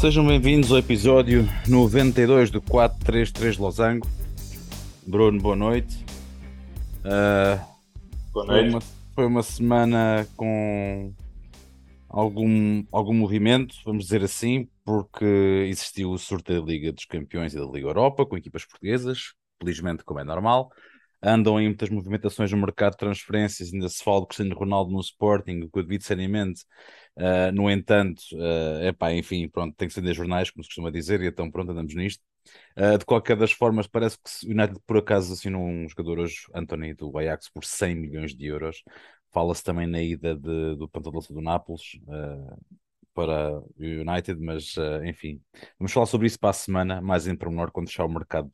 Sejam bem-vindos ao episódio 92 do 433 Losango. Bruno, boa noite. Uh, Boa foi, noite. uma, foi uma semana com algum, algum movimento, vamos dizer assim, porque existiu o sorteio da Liga dos Campeões e da Liga Europa com equipas portuguesas, felizmente, como é normal. Andam aí muitas movimentações no mercado de transferências, ainda se fala de Cristiano Ronaldo no Sporting, o que eu. Uh, no entanto, uh, epá, enfim, pronto, tem que ser de jornais, como se costuma dizer, e então pronto, andamos nisto. Uh, de qualquer das formas, parece que o United por acaso assinou um jogador hoje, Anthony do Ajax, por 100 milhões de euros. Fala-se também na ida de, do Pantalonça do Nápoles uh, para o United, mas enfim, vamos falar sobre isso para a semana, mais em pormenor, quando fechar o mercado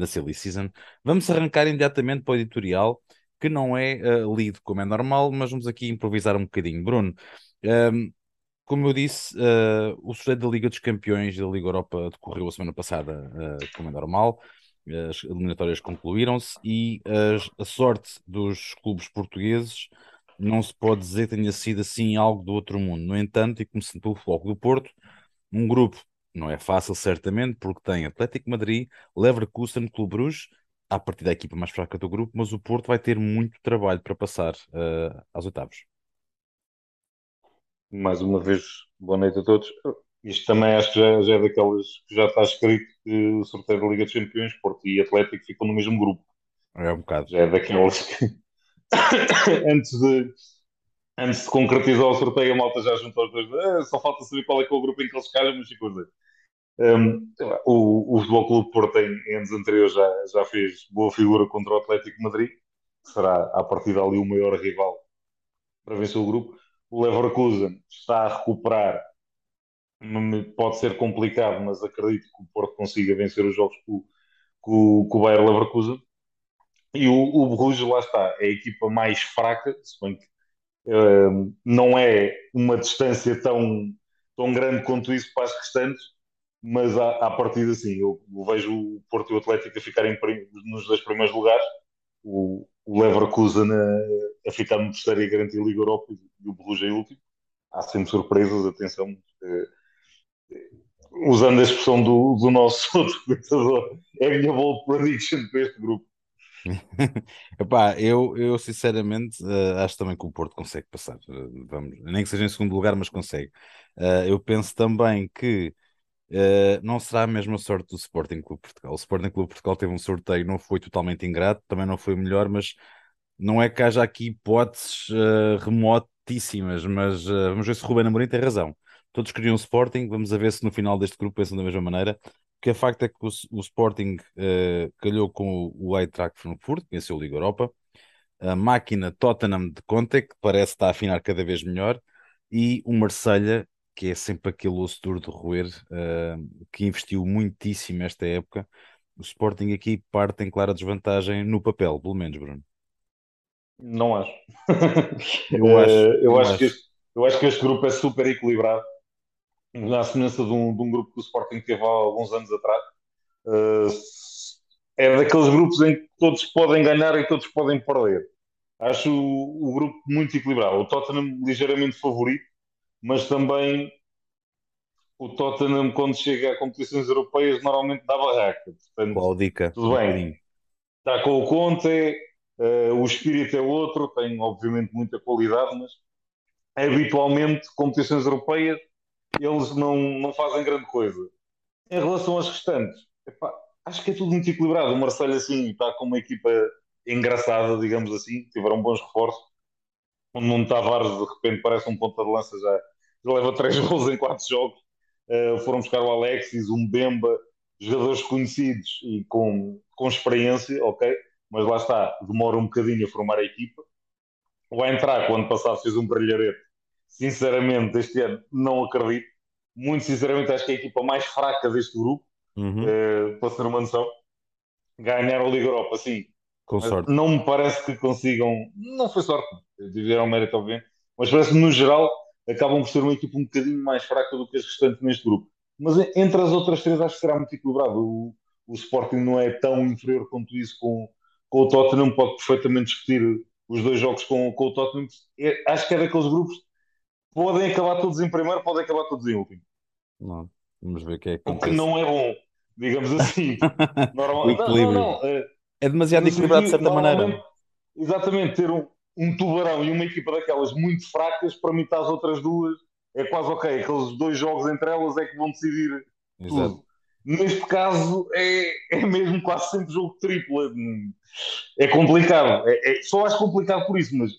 da Silly Season. Vamos arrancar imediatamente para o editorial, que não é lido como é normal, mas vamos aqui improvisar um bocadinho. Bruno, um, como eu disse, uh, o sorteio da Liga dos Campeões e da Liga Europa decorreu a semana passada, uh, como é normal. As eliminatórias concluíram-se e as, a sorte dos clubes portugueses não se pode dizer que tenha sido assim algo do outro mundo. No entanto, e começando pelo Floco do Porto, um grupo não é fácil, certamente, porque tem Atlético Madrid, Leverkusen, Clube Bruges, a partir da equipa mais fraca do grupo, mas o Porto vai ter muito trabalho para passar uh, às oitavas mais uma vez, boa noite a todos. Isto também acho que já, já é daquelas que já está escrito que o sorteio da Liga dos Campeões, Porto e Atlético ficam no mesmo grupo. É um bocado. Já é daquelas que antes de antes de concretizar o sorteio, a malta já juntou os dois. Ah, só falta saber qual é que é o grupo em que eles calham, mas ficou a dizer. Um, o, Futebol Clube Porto em, anos anteriores já, já fez boa figura contra o Atlético Madrid, que será a partir dali o maior rival para vencer o grupo o Leverkusen está a recuperar. Pode ser complicado, mas acredito que o Porto consiga vencer os jogos com, com, com o Bayer Leverkusen. E o, o Bruges, lá está, é a equipa mais fraca, se bem que uh, não é uma distância tão, tão grande quanto isso para as restantes, mas à, à partida sim, eu, vejo o Porto e o Atlético a ficarem nos dois primeiros lugares, o, o Leverkusen a, a ficar no terceiro e a garantir a Liga Europa e o Borussia em último. Há sempre surpresas, atenção. Eh, usando a expressão do, do nosso outro comentador, é a minha bold prediction para este grupo. Epá, eu, eu sinceramente uh, acho também que o Porto consegue passar. Uh, vamos, nem que seja em segundo lugar, mas consegue. Uh, eu penso também que não será a mesma sorte do Sporting Clube Portugal. O Sporting Clube Portugal teve um sorteio, não foi totalmente ingrato, também não foi o melhor, mas não é que haja aqui hipóteses remotíssimas. Mas vamos ver se o Ruben Amorim tem razão. Todos queriam o Sporting, vamos ver se no final deste grupo pensam da mesma maneira que a facto é que o, o Sporting uh, calhou com o, o Eintracht Frankfurt, que venceu a Liga Europa, a máquina Tottenham de Conte, que parece estar a afinar cada vez melhor, e o Marselha, que é sempre aquele osso duro de roer, uh, que investiu muitíssimo esta época. O Sporting aqui parte em clara desvantagem no papel, pelo menos, Bruno. Não acho. eu acho, eu, acho, acho. Que este, eu acho que este grupo é super equilibrado na semelhança de um, de um, grupo que o Sporting teve há alguns anos atrás. Uh, é daqueles grupos em que todos podem ganhar e todos podem perder. Acho o, o grupo muito equilibrado. O Tottenham ligeiramente favorito, mas também o Tottenham, quando chega a competições europeias, normalmente dá barraca. Portanto, Qual dica? Tudo bem. Está com o Conte, uh, o espírito é outro, tem obviamente muita qualidade, mas habitualmente competições europeias eles não, não fazem grande coisa. Em relação aos restantes, epá, acho que é tudo muito equilibrado. O Marcelo, assim, está com uma equipa engraçada, digamos assim, tiveram bons reforços. O Nuno Tavares, de repente, parece um ponta de lança, já, leva três gols em quatro jogos. Uh, foram buscar o Alexis, um Bemba, jogadores conhecidos e com, com experiência, ok? Mas lá está, demora um bocadinho a formar a equipa. O entrar, o ano passado, fez um brilharete sinceramente, este ano não acredito. Muito sinceramente, acho que é a equipa mais fraca deste grupo, uhum. uh, para ser uma noção. Ganhar a Liga Europa, sim. Com sorte. Não me parece que consigam. Não foi sorte, tiveram mérito, obviamente. Mas parece que, no geral, acabam por ser uma equipa um bocadinho mais fraca do que as restantes neste grupo. Mas entre as outras três, acho que será muito equilibrado. O, o Sporting não é tão inferior quanto isso com, com o Tottenham, pode perfeitamente discutir os dois jogos com, com o Tottenham. É, acho que é daqueles grupos podem acabar todos em primeiro, podem acabar todos em último. Não. Vamos ver o que é que o que não é bom, digamos assim. Normal... O Não, equilíbrio. não, não. eh, É demasiado equilibrado de certa maneira. exatamente, ter um, um tubarão e uma equipa daquelas muito fracas para imitar as outras duas é quase ok. Aqueles dois jogos entre elas é que vão decidir Exato. tudo. Neste caso é, é mesmo quase sempre jogo triplo. É complicado. É, é- só acho complicado por isso, mas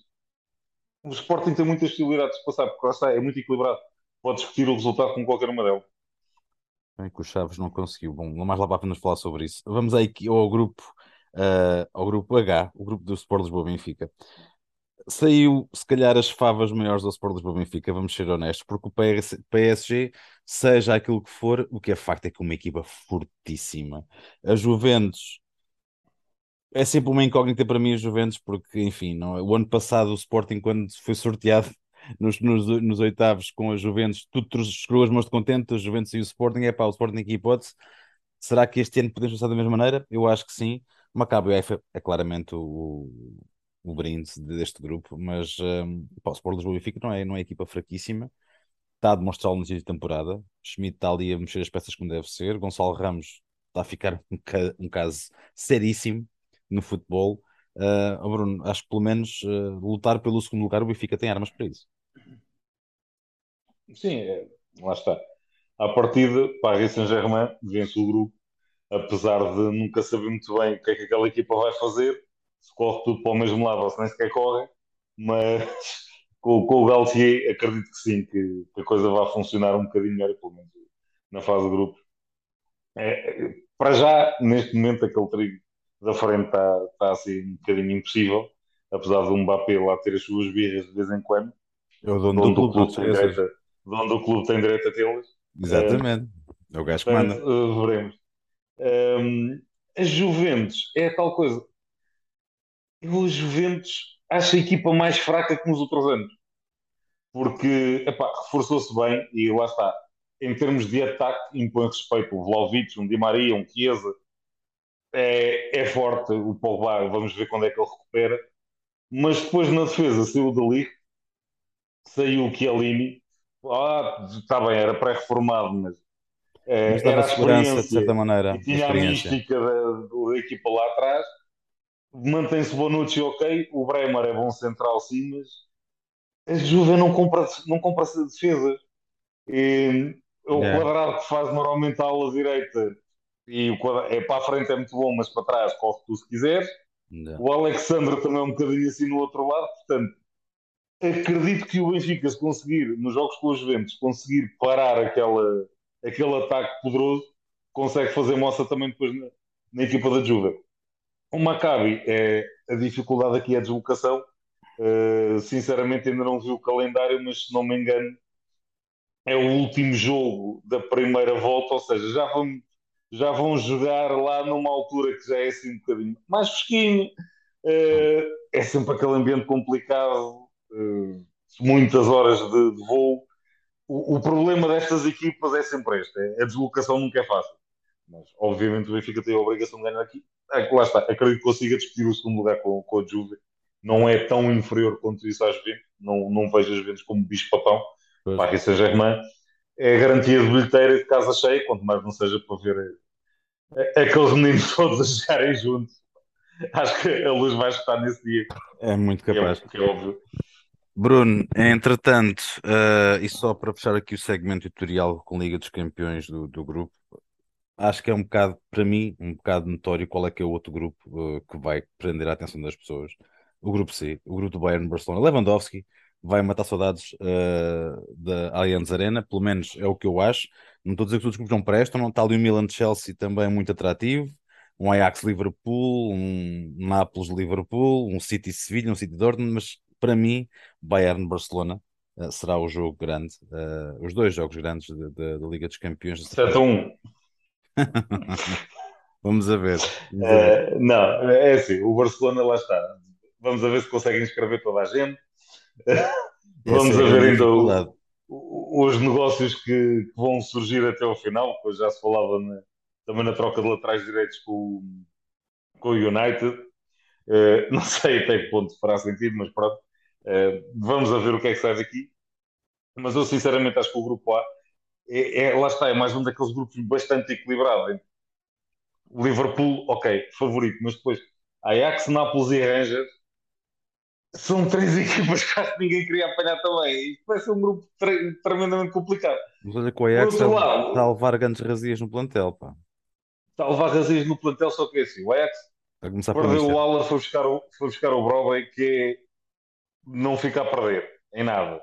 o Sporting tem muitas possibilidades de passar, porque lá está, é muito equilibrado. Pode discutir o resultado com qualquer uma delas. Bem que o Chaves não conseguiu. Bom, mais lá para vamos falar sobre isso. Vamos aí ao grupo, ah, ao grupo H, o grupo do Sport Lisboa Benfica. Saiu, se calhar, as favas maiores do Sport Lisboa Benfica, vamos ser honestos, porque o PS PSG, seja aquilo que for, o que é facto é que é uma equipa fortíssima. A Juventus é sempre uma incógnita para mim, a Juventus, porque, enfim, não, é? o ano passado o Sporting, quando foi sorteado nos, nos, nos oitavos com a Juventus, tudo chegou as mãos de contente, a Juventus e o Sporting, é pá, o Sporting aqui hipótese. Será que este ano podemos passar da mesma maneira? Eu acho que sim. Maccabi é claramente o, o brinde deste grupo, mas um, pá, o Sport Lisboa Benfica não é, não é equipa fraquíssima. Está a demonstrá-lo no início de temporada. Schmidt está ali a mexer as peças como deve ser. Gonçalo Ramos está a ficar um, ca- um caso seríssimo no futebol. Uh, Bruno, acho que pelo menos uh, lutar pelo segundo lugar o Benfica tem armas para isso. Sim, é, lá está. À partida, Paris Saint-Germain vence o grupo, apesar de nunca saber muito bem o que é que aquela equipa vai fazer, se corre tudo para o mesmo lado ou se nem sequer corre, mas com, com o Galtier acredito que sim, que, que a coisa vai funcionar um bocadinho melhor, pelo menos na fase de grupos. É, é, para já, neste momento, aquele trigo da frente está, está assim um bocadinho impossível, apesar do Mbappé lá ter as suas birras de vez em quando, É o dono de onde do o clube, tem te esqueças. direito a- de onde o clube tem direito a tê-las. Exatamente. É o gajo que manda. eh, veremos. Um, a Juventus é tal coisa. Eu, a Juventus, acho a equipa mais fraca que nos outros anos. Porque, epá, reforçou-se bem e lá está. Em termos de ataque, impõe respeito. O Vlaovic, um Di Maria, um Chiesa. É, é forte. O Pogba, vamos ver quando é que ele recupera. Mas depois na defesa saiu o Dali, saiu o Chiellini. Ah, está bem, era pré-reformado, mas eh, Mas era a segurança, de certa maneira, e tinha a mística da, da equipa lá atrás. Mantém-se Bonucci ok, o Bremer é bom central sim, mas a Juve não compra, não compra defesa. E, o Yeah. quadrado que faz normalmente a ala direita e o quadra- é para a frente é muito bom, mas para trás corre tu se quiseres. Yeah. O Alexandre também é um bocadinho assim no outro lado, portanto, acredito que o Benfica, se conseguir, nos jogos com os Juventus, conseguir parar aquela, aquele ataque poderoso, consegue fazer moça também depois na, na equipa da Juve. O Maccabi, é, a dificuldade aqui é a deslocação. Uh, sinceramente, ainda não vi o calendário, mas se não me engano, é o último jogo da primeira volta, ou seja, já vão, já vão jogar lá numa altura que já é assim um bocadinho mais fresquinho. Uh, é sempre aquele ambiente complicado, uh, muitas horas de, de voo. O, o, problema destas equipas é sempre este: é, a deslocação nunca é fácil. Mas, obviamente, o Benfica tem a obrigação de ganhar aqui. É, lá está, acredito que consiga discutir o segundo lugar com, com a Juve. Não é tão inferior quanto isso às Juventus. Não, não vejo as Juventus como bicho-papão. Paris Saint-Germain é garantia de bilheteira de casa cheia, quanto mais não seja para ver eh, aqueles meninos todos a jogarem juntos. Acho que a luz vai estar nesse dia. É muito é- capaz. que é óbvio. Bruno, entretanto, eh, e só para fechar aqui o segmento editorial com Liga dos Campeões do, do grupo, acho que é um bocado, para mim, um bocado notório qual é que é o outro grupo eh, que vai prender a atenção das pessoas. O grupo C, o grupo do Bayern Barcelona. Lewandowski vai matar saudades eh, da Allianz Arena, pelo menos é o que eu acho. Não estou a dizer que todos os grupos não prestam, não está ali o Milan Chelsea também muito atrativo, um Ajax Liverpool, um Nápoles Liverpool, um City Sevilha, um City Dortmund, mas para mim, Bayern Barcelona eh, será o jogo grande, os dois jogos grandes da- Liga dos Campeões. 7 a 1. Vamos a ver. Vamos a ver. Eh, não, é assim, o Barcelona lá está. Vamos a ver se conseguem inscrever toda a gente. Vamos Essa é a ver ainda o- dificuldade. o- os negócios que, que vão surgir até ao final, pois já se falava na- também na troca de laterais direitos com, o- com o United. Eh, não sei até que ponto fará sentido, mas pronto. Eh, vamos a ver o que é que sai daqui. Mas eu sinceramente acho que o grupo A é, é, lá está, é mais um daqueles grupos bastante equilibrado. O Liverpool, ok, favorito, mas depois Ajax, Nápoles e Rangers são três equipas que quase ninguém queria apanhar também. Isto vai ser um grupo tre tremendamente complicado. Mas olha que o Ajax está, está a levar grandes razias no plantel, pá. Está a levar razias no plantel, só que é assim. O Ajax perdeu o Waller, foi buscar o, foi buscar o Broadway, que é não fica a perder em nada.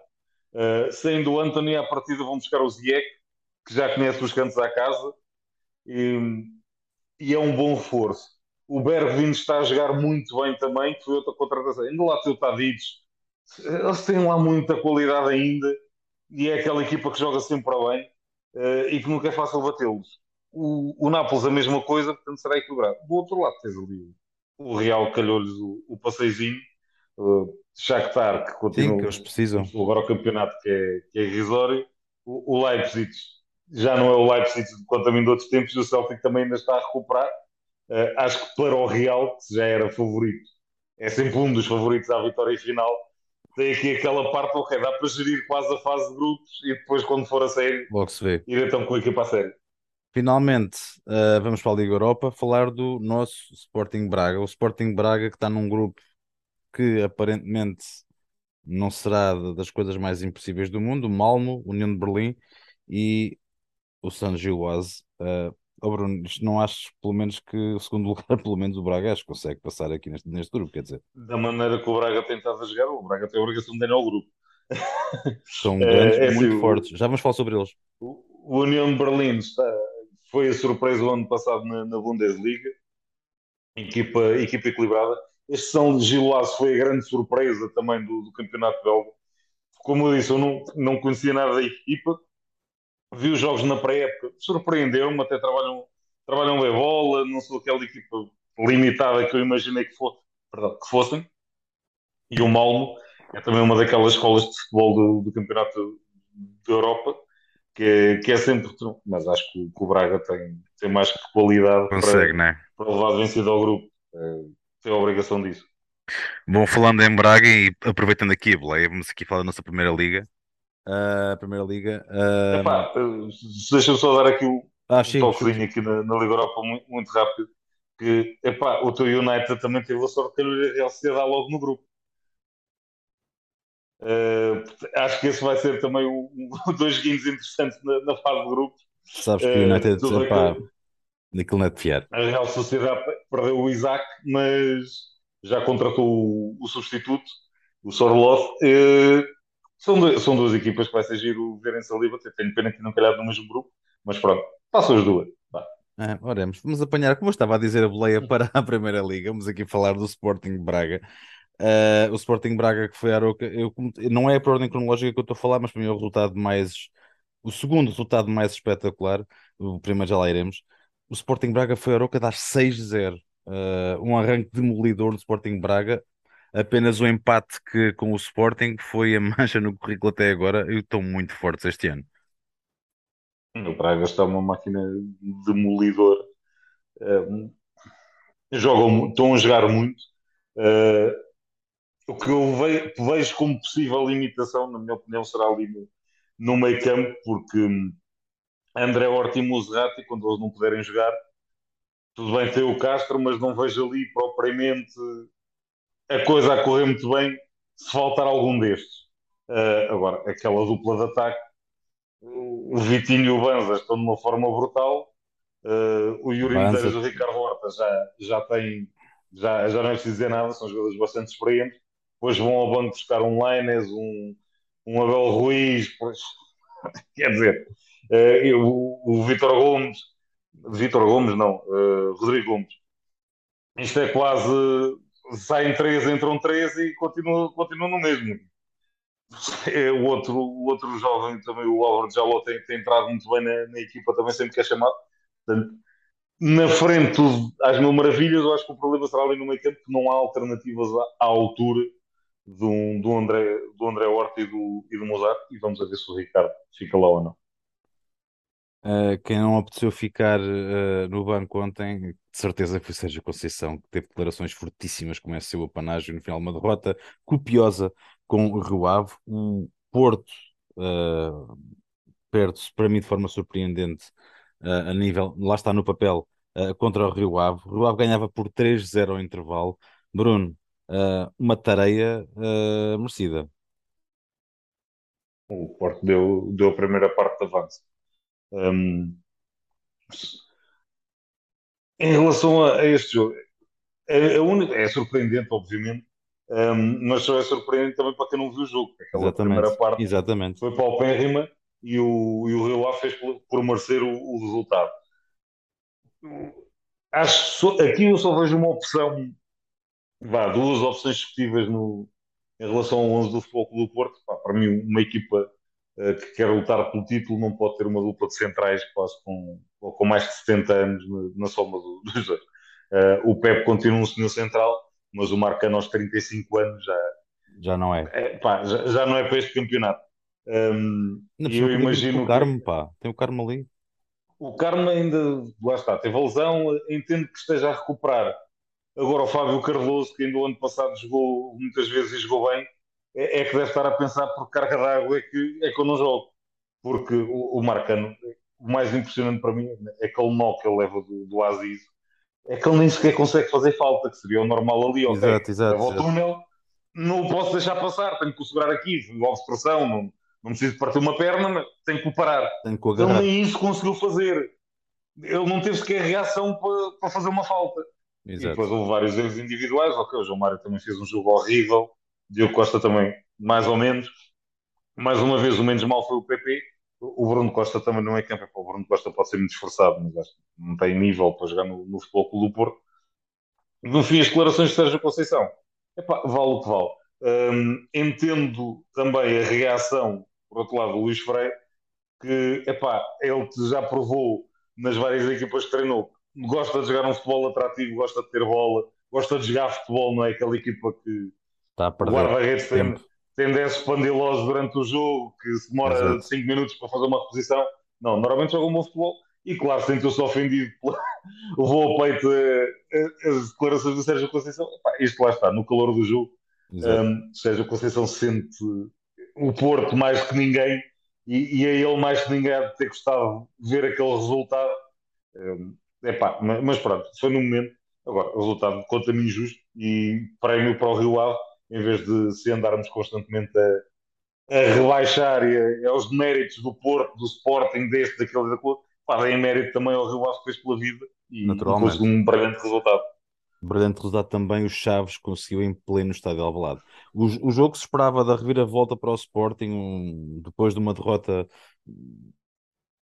Uh, saindo o Anthony à partida vão buscar o Ziyech, que já conhece os cantos à casa, e, e é um bom reforço. O Bergvin está a jogar muito bem também, que foi outra contratação. Ainda lá tem o Tadic. Eles têm lá muita qualidade ainda e é aquela equipa que joga sempre para bem uh, e que nunca é fácil batê-los. O, o Nápoles a mesma coisa, portanto será equilibrado. Do outro lado tens ali o Real calhou-lhes o, o passeizinho. Uh, Shakhtar, que continua Sim, que eles precisam. agora o campeonato que é, que é irrisório. O, o Leipzig já não é o Leipzig quanto a mim de outros tempos o Celtic também ainda está a recuperar. Uh, acho que para o Real, que já era favorito, é sempre um dos favoritos à vitória final. Tem aqui aquela parte, ok, dá para gerir quase a fase de grupos e depois, quando for a série, Logo se vê. ir então com a equipa a série. Finalmente, uh, vamos para a Liga Europa falar do nosso Sporting Braga. O Sporting Braga que está num grupo que aparentemente não será das coisas mais impossíveis do mundo, Malmo, União de Berlim e o San Gilloise. Uh, oh Bruno, isto não acho, pelo menos, que o segundo lugar, pelo menos o Braga, acho que consegue passar aqui neste, neste grupo, quer dizer. Da maneira que o Braga tem estado a jogar, o Braga tem a obrigação de ganhar o grupo. São grandes, é, é muito assim, fortes. Já vamos falar sobre eles. O, o União de Berlim está, foi a surpresa o ano passado na, na Bundesliga. Equipa, equipa equilibrada. Este São Gilás foi a grande surpresa também do, do campeonato belga. Como eu disse, eu não, não conhecia nada da equipa. Vi os jogos na pré-época, surpreendeu-me, até trabalham, trabalham bem bola, não sou aquela equipa limitada que eu imaginei que, for, perdão, que fossem. E o Malmo é também uma daquelas escolas de futebol do, do campeonato da Europa que é, que é sempre. Mas acho que, que o Braga tem, tem mais que qualidade Consegue, para, né? para levar vencido ao grupo. É, tem a obrigação disso. Bom, falando em Braga e aproveitando aqui boleia, vamos aqui falar da nossa primeira liga. Uh, primeira liga. Uh... Epá, deixa-me só dar aqui o ah, um toquezinho aqui na, na, Liga Europa muito, muito rápido. Que epá, o teu United também teve a sorte de ter Sociedade logo no grupo. Uh, acho que esse vai ser também um, um dois joguinhos interessantes na, na, fase de grupos. Sabes que o United, uh, epá, naquilo não é de fiar. A Real Sociedade perdeu o Isaac, mas já contratou o, o substituto, o Sorloth. Uh, são, são duas equipas que vai ser giro verem-se ali. Tenho pena que não calhar no mesmo grupo, mas pronto, passam as duas. Ah, oremos, vamos apanhar, como eu estava a dizer, a boleia para a Primeira Liga. Vamos aqui falar do Sporting Braga. Uh, o Sporting Braga que foi a Aroca, eu, não é por ordem cronológica que eu estou a falar, mas para mim é o resultado mais, o segundo resultado mais espetacular, o primeiro já lá iremos. O Sporting Braga foi a Aroca dar 6-0, uh, um arranque demolidor do Sporting Braga. Apenas o empate que, com o Sporting foi a mancha no currículo até agora e estão muito fortes este ano. O Braga está uma máquina demolidora. Uh, jogam, estão a jogar muito. Uh, o que eu vejo como possível limitação, na minha opinião, será ali no, no meio campo, porque hum, André Horta e Muserati, quando eles não puderem jogar, tudo bem ter o Castro, mas não vejo ali propriamente a coisa a correr muito bem se faltar algum destes. Uh, agora, aquela dupla de ataque, o Vitinho e o Banza estão de uma forma brutal. Uh, o Yuri Medeiros e o Ricardo Horta já, já têm, já, já não é preciso dizer nada, são jogadores bastante experientes depois vão ao banco buscar um Laines, um, um Abel Ruiz, pois, quer dizer, uh, o, Vitor Gomes, Vitor Gomes não, uh, Rodrigo Gomes, isto é quase, saem três, entram três e continua, continua no mesmo. É, o, outro, o outro jovem também, o Álvaro Jaló, tem, tem entrado muito bem na, na, equipa, também sempre que é chamado. Portanto, na frente às mil maravilhas, eu acho que o problema será ali no meio campo que não há alternativas à, à altura do, do, André, do André Horta e do, e do Mozart e vamos a ver se o Ricardo fica lá ou não. Uh, quem não apeteceu ficar uh, no banco ontem, de certeza foi Sérgio Conceição, que teve declarações fortíssimas, como é seu apanágio no final uma derrota copiosa com o Rio Ave. O Porto uh, perde-se para mim de forma surpreendente a nível, lá está no papel, contra o Rio Ave. O Rio Ave ganhava por 3-0 ao intervalo. Bruno, uma tareia merecida. O Porto deu, deu a primeira parte de avanço. Um, em relação a, a este jogo, é, é, única, é surpreendente, obviamente, um, mas só é surpreendente também para quem não viu o jogo. Aquela Exatamente. primeira parte Exatamente. foi para o Pérrima e o, e o Rio Ave fez por, por merecer o, o, resultado. Acho que aqui eu só vejo uma opção, vá, duas opções discutíveis no, em relação ao 11 do Futebol Clube do Porto. Pá, para mim, uma equipa que quer lutar pelo título não pode ter uma dupla de centrais quase com, com mais de 70 anos na, soma do, dos dois. Uh, o Pep continua um senhor central, mas o Marcano aos 35 anos já, já não é. é pá, já, já, não é para este campeonato. Um, e eu imagino. O Carmo, que... pá, tem o Carmo ali. O Carmo ainda, lá está, teve a lesão, entendo que esteja a recuperar. Agora o Fábio Cardoso, que ainda o ano passado jogou muitas vezes e jogou bem, é, é que deve estar a pensar por carga d'água é que, é que eu não jogo. Porque o, o Marcano, o mais impressionante para mim é aquele nó que ele leva do, do Aziz, é que ele nem sequer consegue fazer falta, que seria o normal ali, ok? Exato, exato. Leva o túnel, não o posso deixar passar, tenho que o segurar aqui, envolve pressão, não, não preciso partir uma perna, mas tenho que o parar. Tenho que o ele nem isso conseguiu fazer. Ele não teve sequer reação para, para fazer uma falta. Exato. E depois houve vários erros individuais, ok, o João Mário também fez um jogo horrível, Diogo Costa também, mais ou menos. Mais uma vez, o menos mal foi o PP. O Bruno Costa também não é campo. O Bruno Costa pode ser muito esforçado, mas acho que não tem nível para jogar no, no Futebol Clube do Porto. No fim, as declarações de Sérgio Conceição, epá, vale o que vale. Um, entendo também a reação, por outro lado, do Luís Freire, que epá, ele já provou nas várias equipas que treinou, gosta de jogar um futebol atrativo, gosta de ter bola, gosta de jogar futebol, não é aquela equipa que Está a perder o guarda-redes tem, tem 10 pandilosos durante o jogo, que se demora 5 minutos para fazer uma reposição. Não, normalmente joga um bom futebol. E claro, sentiu-se ofendido, levou ao peito eh, eh, as declarações do Sérgio Conceição. Epá, isto lá está, no calor do jogo. Um, Sérgio Conceição sente o Porto mais que ninguém e, e a ele mais que ninguém há de ter gostado de ver aquele resultado. Um, epá, mas, mas pronto, foi no momento. Agora, o resultado conta-me injusto e prémio para o Rio Ave em vez de se andarmos constantemente a, a rebaixar e a, aos méritos do Porto, do Sporting, deste, daquele, daquele, deem mérito também ao Rio Ave que fez pela vida e, e conseguiu um brilhante resultado. Brilhante resultado também o Chaves conseguiu em pleno estádio Alvalade. O, o jogo que se esperava da reviravolta para o Sporting um, depois de uma derrota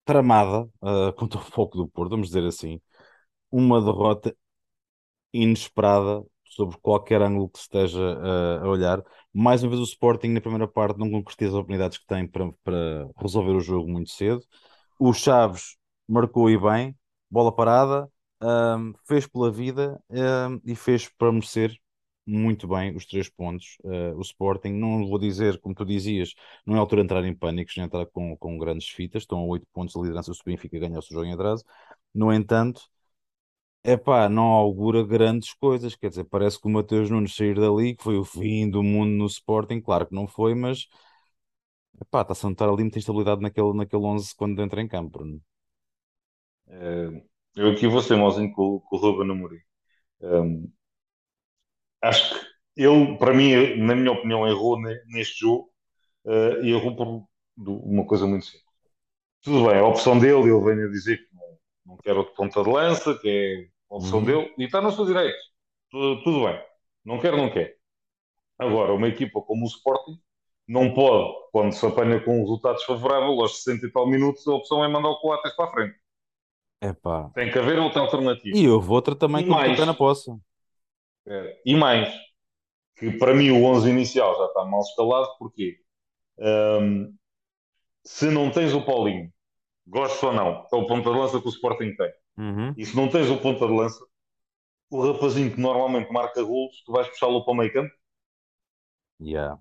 tramada uh, contra o Foco do Porto, vamos dizer assim, uma derrota inesperada sobre qualquer ângulo que se esteja uh, a olhar. Mais uma vez, o Sporting na primeira parte não concretiza as oportunidades que tem para, para resolver o jogo muito cedo. O Chaves marcou e bem, bola parada, um, fez pela vida um, e fez para merecer muito bem os três pontos. Uh, o Sporting, não vou dizer, como tu dizias, não é altura de entrar em pânicos, nem entrar com, com grandes fitas, estão a oito pontos de liderança, o Benfica ganhou o seu jogo em atraso. No entanto, Epá, não augura grandes coisas, quer dizer, parece que o Mateus Nunes sair dali, que foi o fim do mundo no Sporting, claro que não foi, mas epá, está-se a notar ali muita instabilidade naquele, naquele 11 quando entra em campo. Bruno. É, eu aqui vou ser mauzinho com, com o Ruben Amorim. Um, acho que ele, para mim, na minha opinião, errou neste jogo uh, e errou por uma coisa muito simples. Tudo bem, a opção dele, ele vem a dizer que não, não quer outro ponta de lança, que é a opção uhum. dele, e está no seu direito. Tudo, tudo, bem. Não quer, não quer. Agora, uma equipa como o Sporting não pode, quando se apanha com um resultado desfavorável, aos 60 e tal minutos, a opção é mandar o Coates para a frente. Epá. Tem que haver outra alternativa. E houve outra também e mais, o na poça. É, e mais, que para mim o 11 inicial já está mal escalado, porque um, se não tens o Paulinho, gosto ou não, é o ponta de lança que o Sporting tem. Uhum. E se não tens o ponta de lança, o rapazinho que normalmente marca golos, tu vais puxá-lo para o meio campo? Yeah.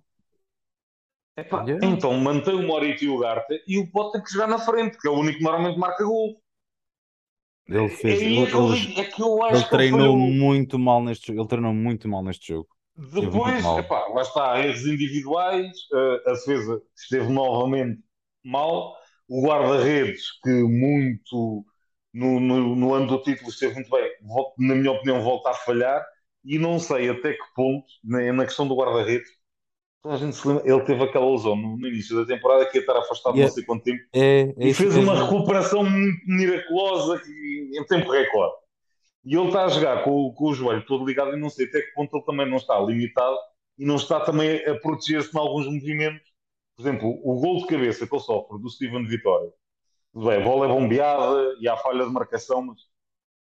Epá, yeah. Então mantém o Morito e o Garta e o pode ter que jogar na frente, que é o único que normalmente marca golos. Ele fez. É, ele, ele, é que eu acho ele treinou foi... muito mal neste jogo. Ele treinou muito mal neste jogo. Depois, epá, lá está, erros individuais, a defesa esteve novamente mal, o guarda-redes, que muito no, no, no, ano do título esteve muito bem, na minha opinião, volta a falhar. E não sei até que ponto, na, questão do guarda-redes, a gente se lembra, ele teve aquela lesão no, no, início da temporada que ia estar afastado yeah. não sei quanto tempo é, é e fez uma recuperação muito miraculosa em tempo recorde. E ele está a jogar com, com, o joelho todo ligado e não sei até que ponto ele também não está limitado e não está também a proteger-se em alguns movimentos. Por exemplo, o gol de cabeça que ele sofre do Steven Vitória. Bem, a bola é bombeada e há falha de marcação, mas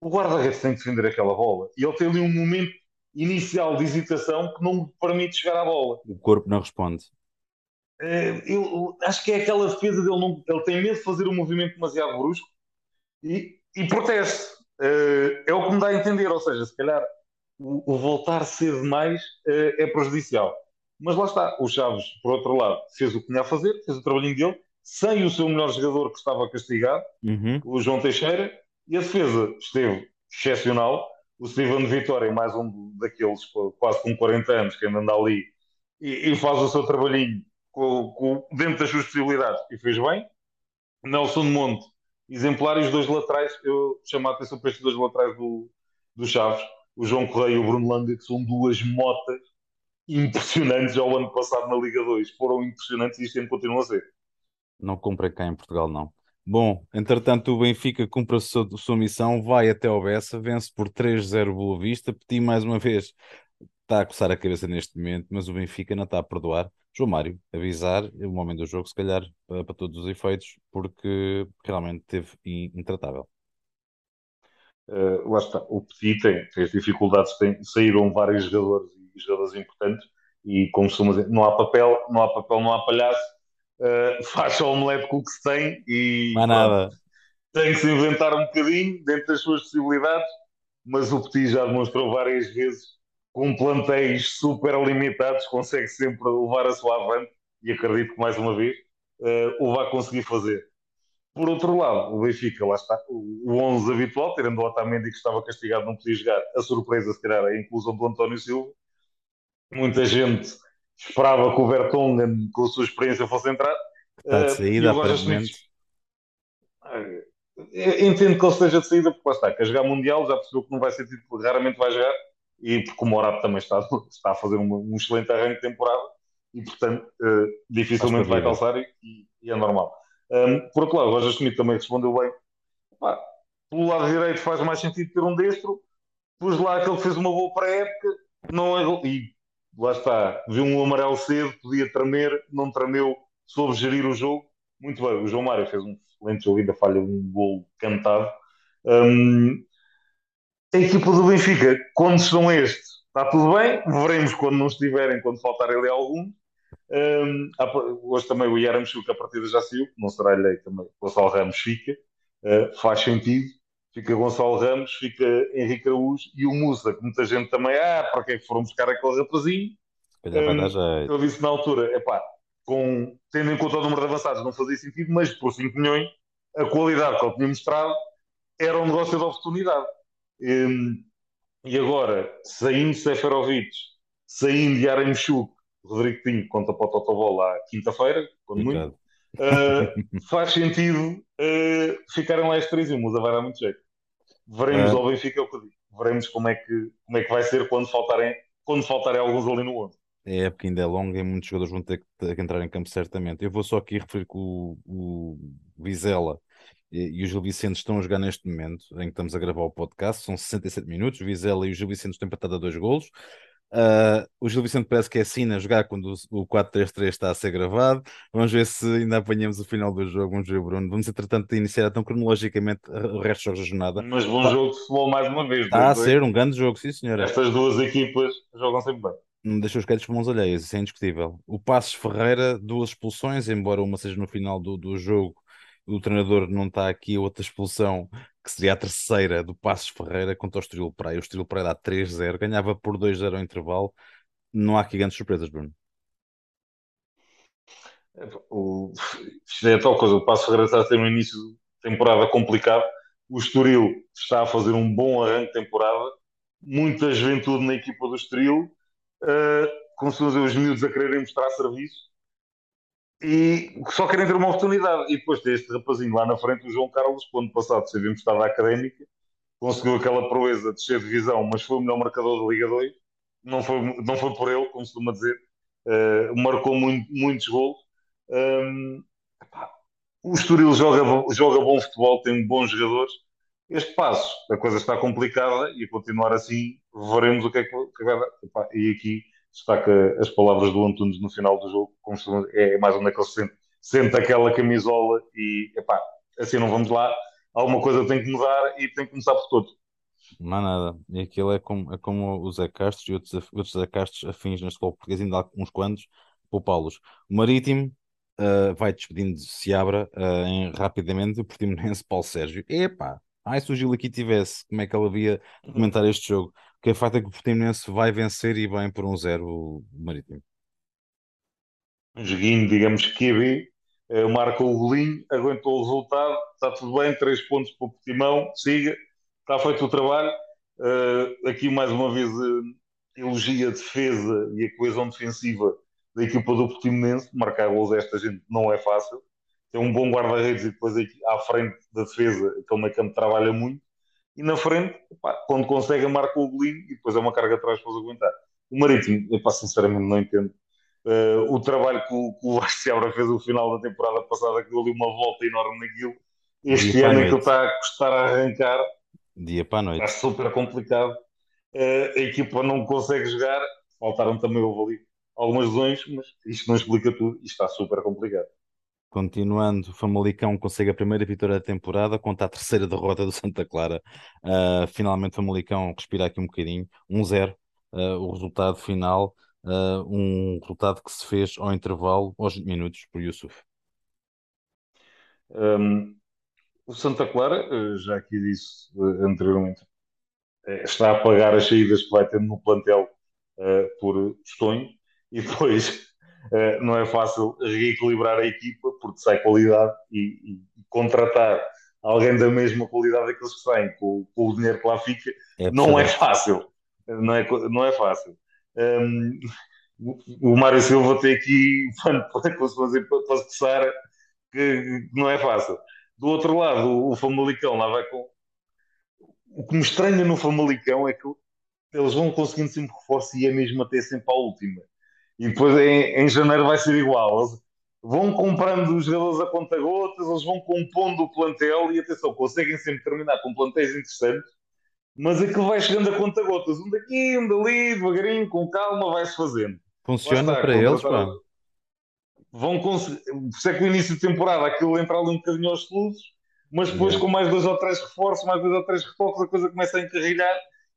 o guarda-redes tem que defender aquela bola. E ele tem ali um momento inicial de hesitação que não permite chegar à bola. O corpo não responde. Eh, eu acho que é aquela defesa dele, não, ele tem medo de fazer um movimento demasiado brusco e, e proteste. Eh, é o que me dá a entender, ou seja, se calhar o, o voltar cedo demais eh, é prejudicial. Mas lá está, o Chaves, por outro lado, fez o que tinha a fazer, fez o trabalhinho dele, sem o seu melhor jogador que estava castigado, uhum. o João Teixeira, e a defesa esteve excepcional. O Steven Vitória, mais um daqueles quase com 40 anos que ainda anda ali e, e faz o seu trabalhinho com, com, dentro das suas possibilidades e fez bem. Nelson Monte, exemplar, e os dois laterais, eu chamo a atenção para estes dois laterais do, do Chaves, o João Correia e o Bruno Langa, que são duas motas impressionantes ao ano passado na Liga 2. Foram impressionantes e isto ainda continua a ser. Não cumpre cá em Portugal, não. Bom, entretanto, o Benfica cumpre a sua, sua missão, vai até o Bessa, vence por 3-0 Boa Vista. Petit, mais uma vez, está a coçar a cabeça neste momento, mas o Benfica não está a perdoar. João Mário, avisar o momento do jogo, se calhar, para, para todos os efeitos, porque realmente teve intratável. Uh, lá está, o Petit tem, tem as dificuldades, tem, saíram vários jogadores e jogadores importantes, e como dizer, não há papel, não há papel, não há palhaço, uh, faz o omelete com o que se tem e há nada. tem que se inventar um bocadinho dentro das suas possibilidades, mas o Petit já demonstrou várias vezes com plantéis super limitados consegue sempre levar a sua avante e acredito que mais uma vez uh, o vai conseguir fazer. Por outro lado, o Benfica, lá está, o 11 habitual, tirando o Otamendi que estava castigado, não podia jogar, a surpresa, se calhar, é a inclusão do António Silva. Muita gente esperava que o Vertonghen, com a sua experiência, fosse entrar. Está de eh, saída, aparentemente. Eh, entendo que ele esteja de saída, porque lá está, quer jogar Mundial, já percebeu que não vai ser tipo, raramente vai jogar, e porque o Morato também está, está a fazer um, um excelente arranque de temporada, e portanto, uh, dificilmente vai calçar, e, e, é normal. Um, por outro lado, o Roger Schmidt também respondeu bem. Pá, pelo lado direito faz mais sentido ter um destro, pus lá aquele que fez uma boa pré-época, não é, e lá está, viu um amarelo cedo, podia tremer, não tremeu, soube gerir o jogo. Muito bem, o João Mário fez um excelente jogo, ainda falha um gol cantado. Um, a equipa do Benfica, quando estão estes, está tudo bem, veremos quando não estiverem, quando faltar ali algum. Um, hoje também o Yaramchuk, a partida já saiu, não será eleito também. Gonçalo Ramos fica, uh, faz sentido. Fica Gonçalo Ramos, fica Henrique Araújo e o Musa, que muita gente também, ah, para que é que foram buscar aquele rapazinho? Um, eu disse na altura, é pá, com, tendo em conta o número de avançados, não fazia sentido, mas por 5 milhões, a qualidade que ele tinha mostrado era um negócio de oportunidade. Um, e agora, saindo Seferovic, saindo Yaramchuk, Rodrigo Pinho conta para o Totobol à quinta-feira, quando muito, uh, faz sentido uh, ficarem lá as três e o Musa vai dar muito jeito. Veremos é. ao Benfica, é o que eu digo. Veremos como é que, como é que vai ser quando faltarem, quando faltarem alguns ali no 11. É, época ainda é longa e muitos jogadores vão ter que, que, entrar em campo certamente. Eu vou só aqui referir que o, o Vizela e, e o Gil Vicente estão a jogar neste momento em que estamos a gravar o podcast. São 67 minutos. O Vizela e o Gil Vicente estão empatados a dois golos. Uh, o Gil Vicente parece que é assim a jogar quando o, 4-3-3 está a ser gravado. Vamos ver se ainda apanhamos o final do jogo. Vamos ver, Bruno. Vamos, entretanto, iniciar então cronologicamente o resto da jornada. Mas bom jogo de futebol mais uma vez. Está a ser um grande jogo, sim, senhora. Estas duas equipas jogam sempre bem. Não deixou os créditos para mãos alheias, isso é indiscutível. O Passos Ferreira, duas expulsões, embora uma seja no final do, do jogo o treinador não está aqui, outra expulsão, que seria a terceira do Passos Ferreira contra o Estoril Praia. O Estoril Praia dá 3-0, ganhava por 2-0 ao intervalo. Não há aqui grandes surpresas, Bruno. O, isto é tal coisa, o Passos Ferreira está a ter um início de temporada complicado. O Estoril está a fazer um bom arranque de temporada. Muita juventude na equipa do Estoril. Uh, se dizer, os miúdos a quererem mostrar serviço e só querem ter uma oportunidade. E depois tem este rapazinho lá na frente, o João Carlos, que ano passado sabíamos que estava académica, conseguiu aquela proeza de descer de divisão, mas foi o melhor marcador da Liga 2. Não foi, não foi por ele, como se costuma dizer. Uh, marcou muito, muitos gols. Um, o Estoril joga, joga bom futebol, tem bons jogadores. Este passo, a coisa está complicada e a continuar assim, veremos o que é que, que vai dar. E aqui destaca as palavras do Antunes no final do jogo, como é mais onde é que ele sente, sente aquela camisola e epá, assim não vamos lá, alguma coisa tem que mudar e tem que começar por todo. Não há nada. E aquilo é como, é como o Zé Castro e outros, outros Zé Castros afins neste futebol português, ainda há uns quantos, poupá-los. O Marítimo uh, vai despedindo de Seabra uh, em, rapidamente o Portimonense Paulo Sérgio. Epá, ai se o Gil aqui tivesse, como é que ele havia de comentar este jogo? Que é facto é que o Portimonense vai vencer e bem por um zero o Marítimo. Um joguinho, digamos, que uh, marca o golinho, aguentou o resultado, está tudo bem, três pontos para o Portimão, siga, está feito o trabalho. Uh, aqui mais uma vez uh, elogia a defesa e a coesão defensiva da equipa do Portimonense, marcar gols desta gente não é fácil. Tem um bom guarda-redes e depois aqui à frente da defesa, aquele meio campo trabalha muito e na frente, quando consegue, marca o golinho e depois é uma carga atrás para os aguentar. O Marítimo, epá, sinceramente não entendo. Uh, o trabalho que o, que o Seabra fez no final da temporada passada, que deu ali uma volta enorme naquilo, este Dia ano é que ele está a custar a arrancar, Dia para a noite. está super complicado. Uh, a equipa não consegue jogar, faltaram também houve ali algumas lesões, mas isto não explica tudo, isto está super complicado. Continuando, o Famalicão consegue a primeira vitória da temporada contra a terceira derrota do Santa Clara. Uh, finalmente, o Famalicão respira aqui um bocadinho. 1-0, uh, o resultado final. Uh, um resultado que se fez ao intervalo, aos 20 minutos, por Yusuf. Um, o Santa Clara, já aqui disse anteriormente, está a pagar as saídas que vai ter no plantel por Estonho e depois uh, não é fácil reequilibrar a equipa porque sai qualidade e, e contratar alguém da mesma qualidade daqueles que saem com, com o dinheiro que lá fica é não é fácil. Não é, não é fácil. Um, o Mário Silva tem aqui para se fazer para se passar que, não é fácil. Do outro lado, o, o Famalicão lá vai com. O que me estranha no Famalicão é que eles vão conseguindo sempre reforço e é mesmo até sempre a última. E depois em, em janeiro vai ser igual. Eles vão comprando os jogadores a conta-gotas, eles vão compondo o plantel e atenção, conseguem sempre terminar com plantéis interessantes, mas aquilo vai chegando a conta-gotas, um daqui, um dali, devagarinho, com calma, vai-se fazendo. Funciona para eles, pá. Vão conseguir. Por isso é que o início de temporada aquilo entra ali um bocadinho aos fluxos, mas depois com mais dois ou três reforços, mais dois ou três retoques, a coisa começa a encarrilhar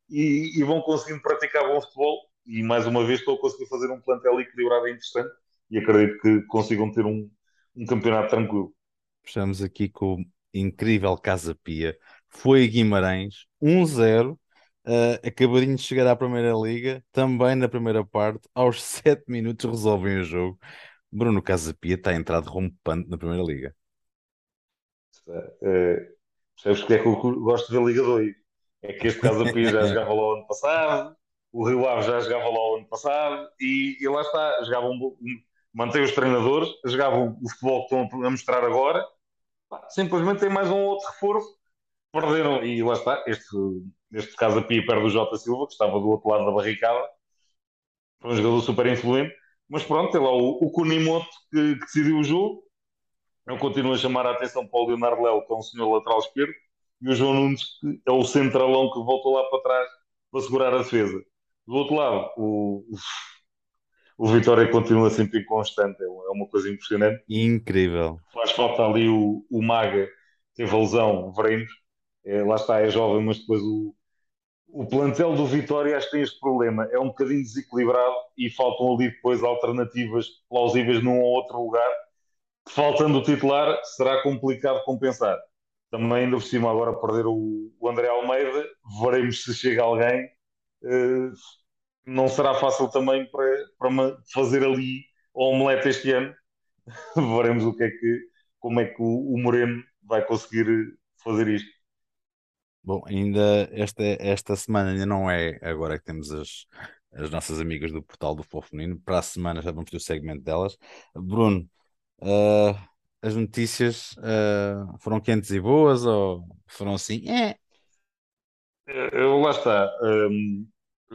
e, e vão conseguindo praticar bom futebol e mais uma vez estou a conseguir fazer um plantel equilibrado e interessante e acredito que consigam ter um, um campeonato tranquilo. Estamos aqui com o incrível Casa Pia. Foi Guimarães, 1-0. Uh, eh, acabadinho de chegar à Primeira Liga, também na primeira parte, aos 7 minutos resolvem o jogo. Bruno Casapia está entrado rompante na Primeira Liga. Uh, sabes porque é que eu gosto de ver a Liga 2? É que este Casapia já jogava lá ano passado, o Rio Ave já jogava lá o ano passado e, e lá está, jogavam, mantém os treinadores, jogavam o futebol que estão a mostrar agora, simplesmente tem mais um outro reforço, perderam, e lá está, este, neste caso a Pia perde o Jota Silva, que estava do outro lado da barricada, foi um jogador super influente, mas pronto, tem lá o, o Kunimoto que, que, decidiu o jogo, eu continuo a chamar a atenção para o Leonardo Léo, que é um senhor lateral esquerdo, e o João Nunes, que é o centralão que voltou lá para trás para segurar a defesa. Do outro lado, o, o Vitória continua sempre inconstante, é, é uma coisa impressionante. Incrível. Faz falta ali o, o Maga, teve a lesão, veremos. É, lá está, é jovem, mas depois o, o plantel do Vitória acho que tem este problema. É um bocadinho desequilibrado e faltam ali depois alternativas plausíveis num ou outro lugar. Faltando o titular, será complicado compensar. Também ainda por cima agora perder o, o André Almeida, veremos se chega alguém não será fácil também para, para fazer ali o omelete este ano. Veremos o que é que, como é que o, Moreno vai conseguir fazer isto. Bom, ainda esta, esta semana ainda não é agora que temos as, as nossas amigas do portal do Fofo Para a semana já vamos ter o segmento delas. Bruno, Uh, as notícias uh, foram quentes e boas ou foram assim? É. Eu, lá está. Um,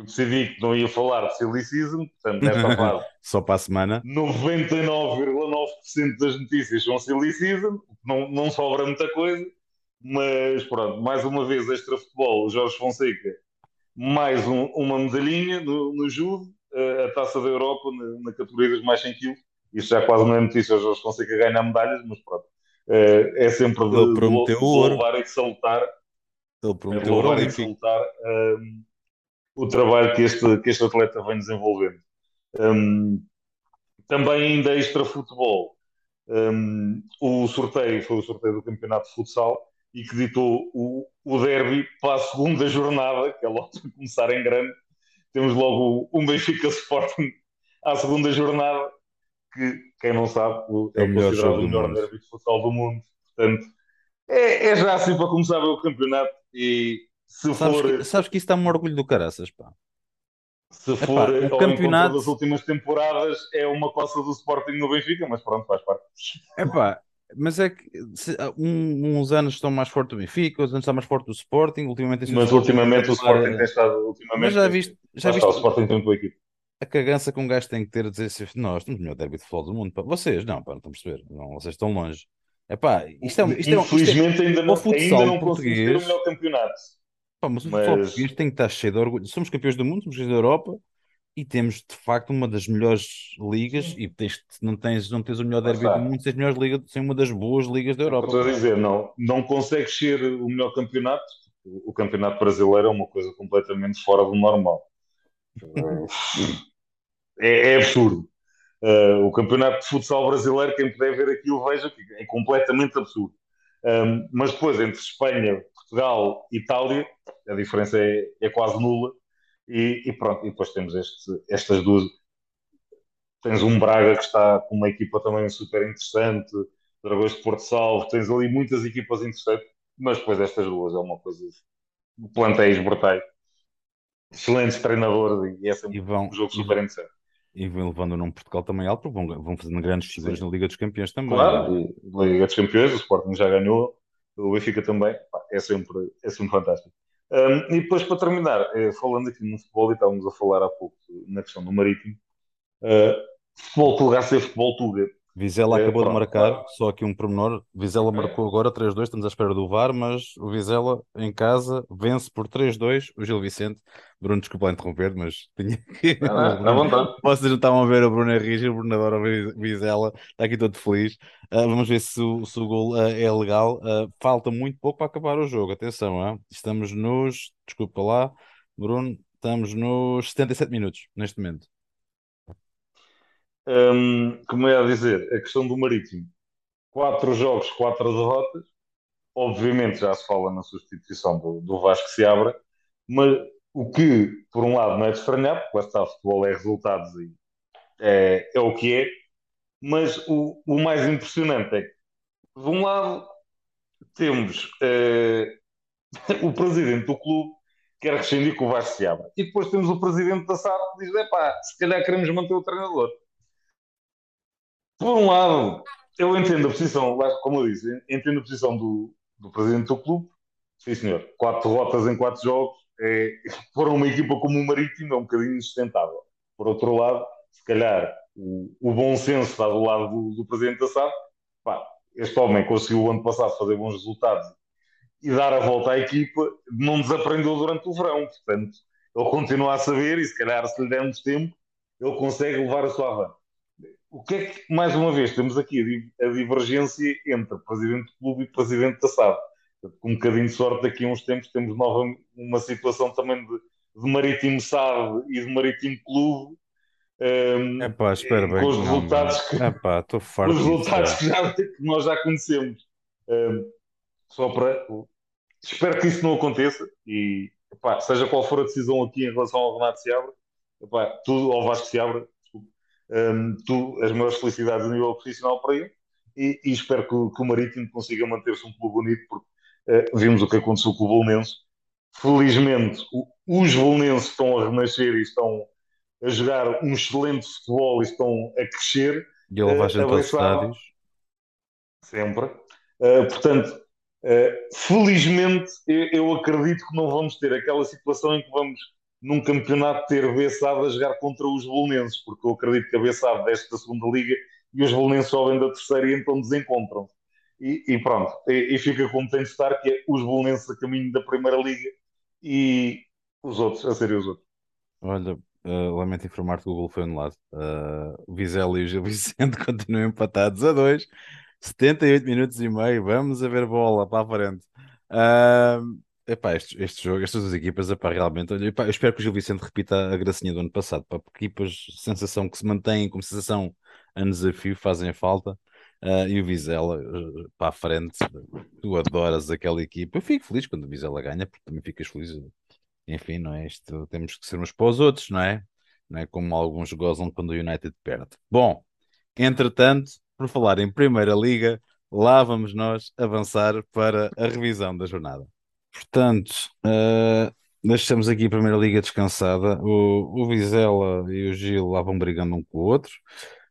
decidi que não ia falar de Silly Season, portanto, nesta fase. Só para a semana. 99,9% das notícias são Silly Season, não, não sobra muita coisa, mas pronto, mais uma vez, extra futebol, Jorge Fonseca, mais um, uma medalhinha no, no judo, a taça da Europa na, na categoria dos mais 100 kg. Isto já quase não é notícia, o Jorge Fonseca ganha medalhas, mas pronto, é, é sempre de, Ele prometeu de, de louvar e de salutar. Ele prometeu é louvar e de salutar um, o trabalho que este, que este atleta vem desenvolvendo. Um, também ainda extra futebol, um, o sorteio foi o sorteio do campeonato de futsal e que ditou o, o derby para a segunda jornada, que é logo para começar em grande. Temos logo um Benfica Sporting à segunda jornada, que quem não sabe é, é considerado o melhor derby de futsal do mundo. Portanto, é, é já assim para começar o campeonato e se sabes for. Que, sabes que isso dá-me orgulho do caraças, pá. Se for Epá, o campeonato das últimas temporadas, é uma coça do Sporting no Benfica, mas pronto, faz parte. Epá, mas é que se, um, uns anos estão mais forte do Benfica, outros anos está mais forte do Sporting. Ultimamente, mas ultimamente o Sporting tem estado. Ultimamente, mas já viste, já viste o Sporting tem muito equipe. A cagança que um gajo tem que ter a dizer assim: Nós temos o melhor derby de futebol do mundo. Pá. Vocês, não, pá, não estão a perceber. Não, vocês estão longe. Epá, isto é, isto é, Infelizmente isto é, ainda não, ainda não conseguimos ter o melhor campeonato. Pá, mas o futebol português tem que estar cheio de orgulho. Somos campeões do mundo, somos campeões da Europa e temos de facto uma das melhores ligas. Sim. E tens, não, tens, não tens o melhor derby do mundo, tens melhores ligas, sem uma das boas ligas da Europa. Estou a dizer, não, não consegues ser o melhor campeonato. O campeonato brasileiro é uma coisa completamente fora do normal. é, é absurdo. Uh, o campeonato de futsal brasileiro, quem puder ver aquilo, veja que é completamente absurdo. Um, mas depois, entre Espanha, Portugal e Itália, a diferença é, é quase nula. E, e, pronto, e depois temos este, estas duas. Tens um Braga que está com uma equipa também super interessante, Dragões de Porto Salvo, tens ali muitas equipas interessantes, mas depois estas duas é uma coisa. Plantéis brutais, excelentes treinadores e é sempre e vão, um jogo super interessante e vão levando o nome Portugal também alto, vão, vão fazendo grandes figuras na Liga dos Campeões também. Claro, na Liga dos Campeões, o Sporting já ganhou, o Benfica também, é sempre, é sempre fantástico. Um, e depois, para terminar, eh, falando aqui no futebol, e estávamos a falar há pouco na questão do Marítimo, uh, futebol Tuga ser futebol Tuga. Vizela é, acabou de marcar, só aqui um pormenor. Vizela é. marcou agora 3-2, estamos à espera do VAR, mas o Vizela em casa vence por 3-2 o Gil Vicente. Bruno, desculpa interromper, mas tinha que. Ah, à vontade. Vocês não estavam a ver o Bruno Henrique, o Bruno adora o Vizela, está aqui todo feliz. Uh, vamos ver se o, se o gol uh, é legal. Uh, falta muito pouco para acabar o jogo, atenção, estamos nos. Desculpa lá, Bruno, estamos nos 77 minutos neste momento. Um, como é a dizer, a questão do Marítimo: quatro jogos, quatro derrotas. Obviamente já se fala na substituição do, do Vasco se abra, mas o que, por um lado, não é de estranhar, porque lá está, futebol é resultados e é, é o que é, mas o, o mais impressionante é que, de um lado, temos eh, o presidente do clube que quer rescindir com o Vasco se abra, e depois temos o presidente da SAD que diz: é pá, se calhar queremos manter o treinador. Por um lado, eu entendo a posição, como eu disse, entendo a posição do, do presidente do clube. Sim, senhor. Quatro derrotas em quatro jogos é, para uma equipa como o Marítimo é um bocadinho insustentável. Por outro lado, se calhar o, o bom senso está do lado do, do presidente da SAD. Pá, este homem conseguiu o ano passado fazer bons resultados e dar a volta à equipa, não desaprendeu durante o verão. Portanto, ele continua a saber e se calhar se lhe dermos tempo, ele consegue levar a sua avante o que é que, mais uma vez, temos aqui a divergência entre presidente do clube e presidente da SAD. Com um bocadinho de sorte, daqui a uns tempos temos nova, uma situação também de, de Marítimo SAD e de Marítimo Clube. Um, Epá, espera com os resultados, que, Epá, os resultados que, já, que, nós já conhecemos. Um, só para. Espero que isso não aconteça e, epá, seja qual for a decisão aqui em relação ao Renato Seabra, epá, tudo ao Vasco Seabra, um, tu, as maiores felicidades a nível profissional para ele e, e espero que, que, o Marítimo consiga manter-se um clube bonito, porque uh, vimos o que aconteceu com o Bolonense. Felizmente, o, os Bolonenses estão a renascer e estão a jogar um excelente futebol e estão a crescer. E a levar gente aos estádios. sempre. Uh, portanto, uh, felizmente, eu, eu, acredito que não vamos ter aquela situação em que vamos, num campeonato, ter Bessade a jogar contra os bolonenses, porque eu acredito que a Bessade desce da segunda liga e os bolonenses sobem da terceira e então desencontram. E, e pronto, e, e, fica tem de estar, que é os bolonenses a caminho da primeira liga e os outros a serem os outros. Olha, Uh, lamento informar-te que o gol foi anulado. Uh, o Vizela e o Gil Vicente continuam empatados a 2, 78 minutos e meio. Vamos a ver bola para a frente. Uh, epá, este, este jogo, estas duas equipas, epá, realmente, epá, eu espero que o Gil Vicente repita a gracinha do ano passado. Pá, porque equipas, sensação que se mantêm como sensação a desafio, fazem falta. Uh, e o Vizela uh, para a frente, tu adoras aquela equipa. Eu fico feliz quando o Vizela ganha, porque também ficas feliz enfim, não é? Isto temos que ser uns para os outros, não é? Não é como alguns gozam quando o United perde. Bom, entretanto, por falar em Primeira Liga, lá vamos nós avançar para a revisão da jornada. Portanto, uh, deixamos aqui a Primeira Liga descansada. O, o Vizela e o Gil lá vão brigando um com o outro.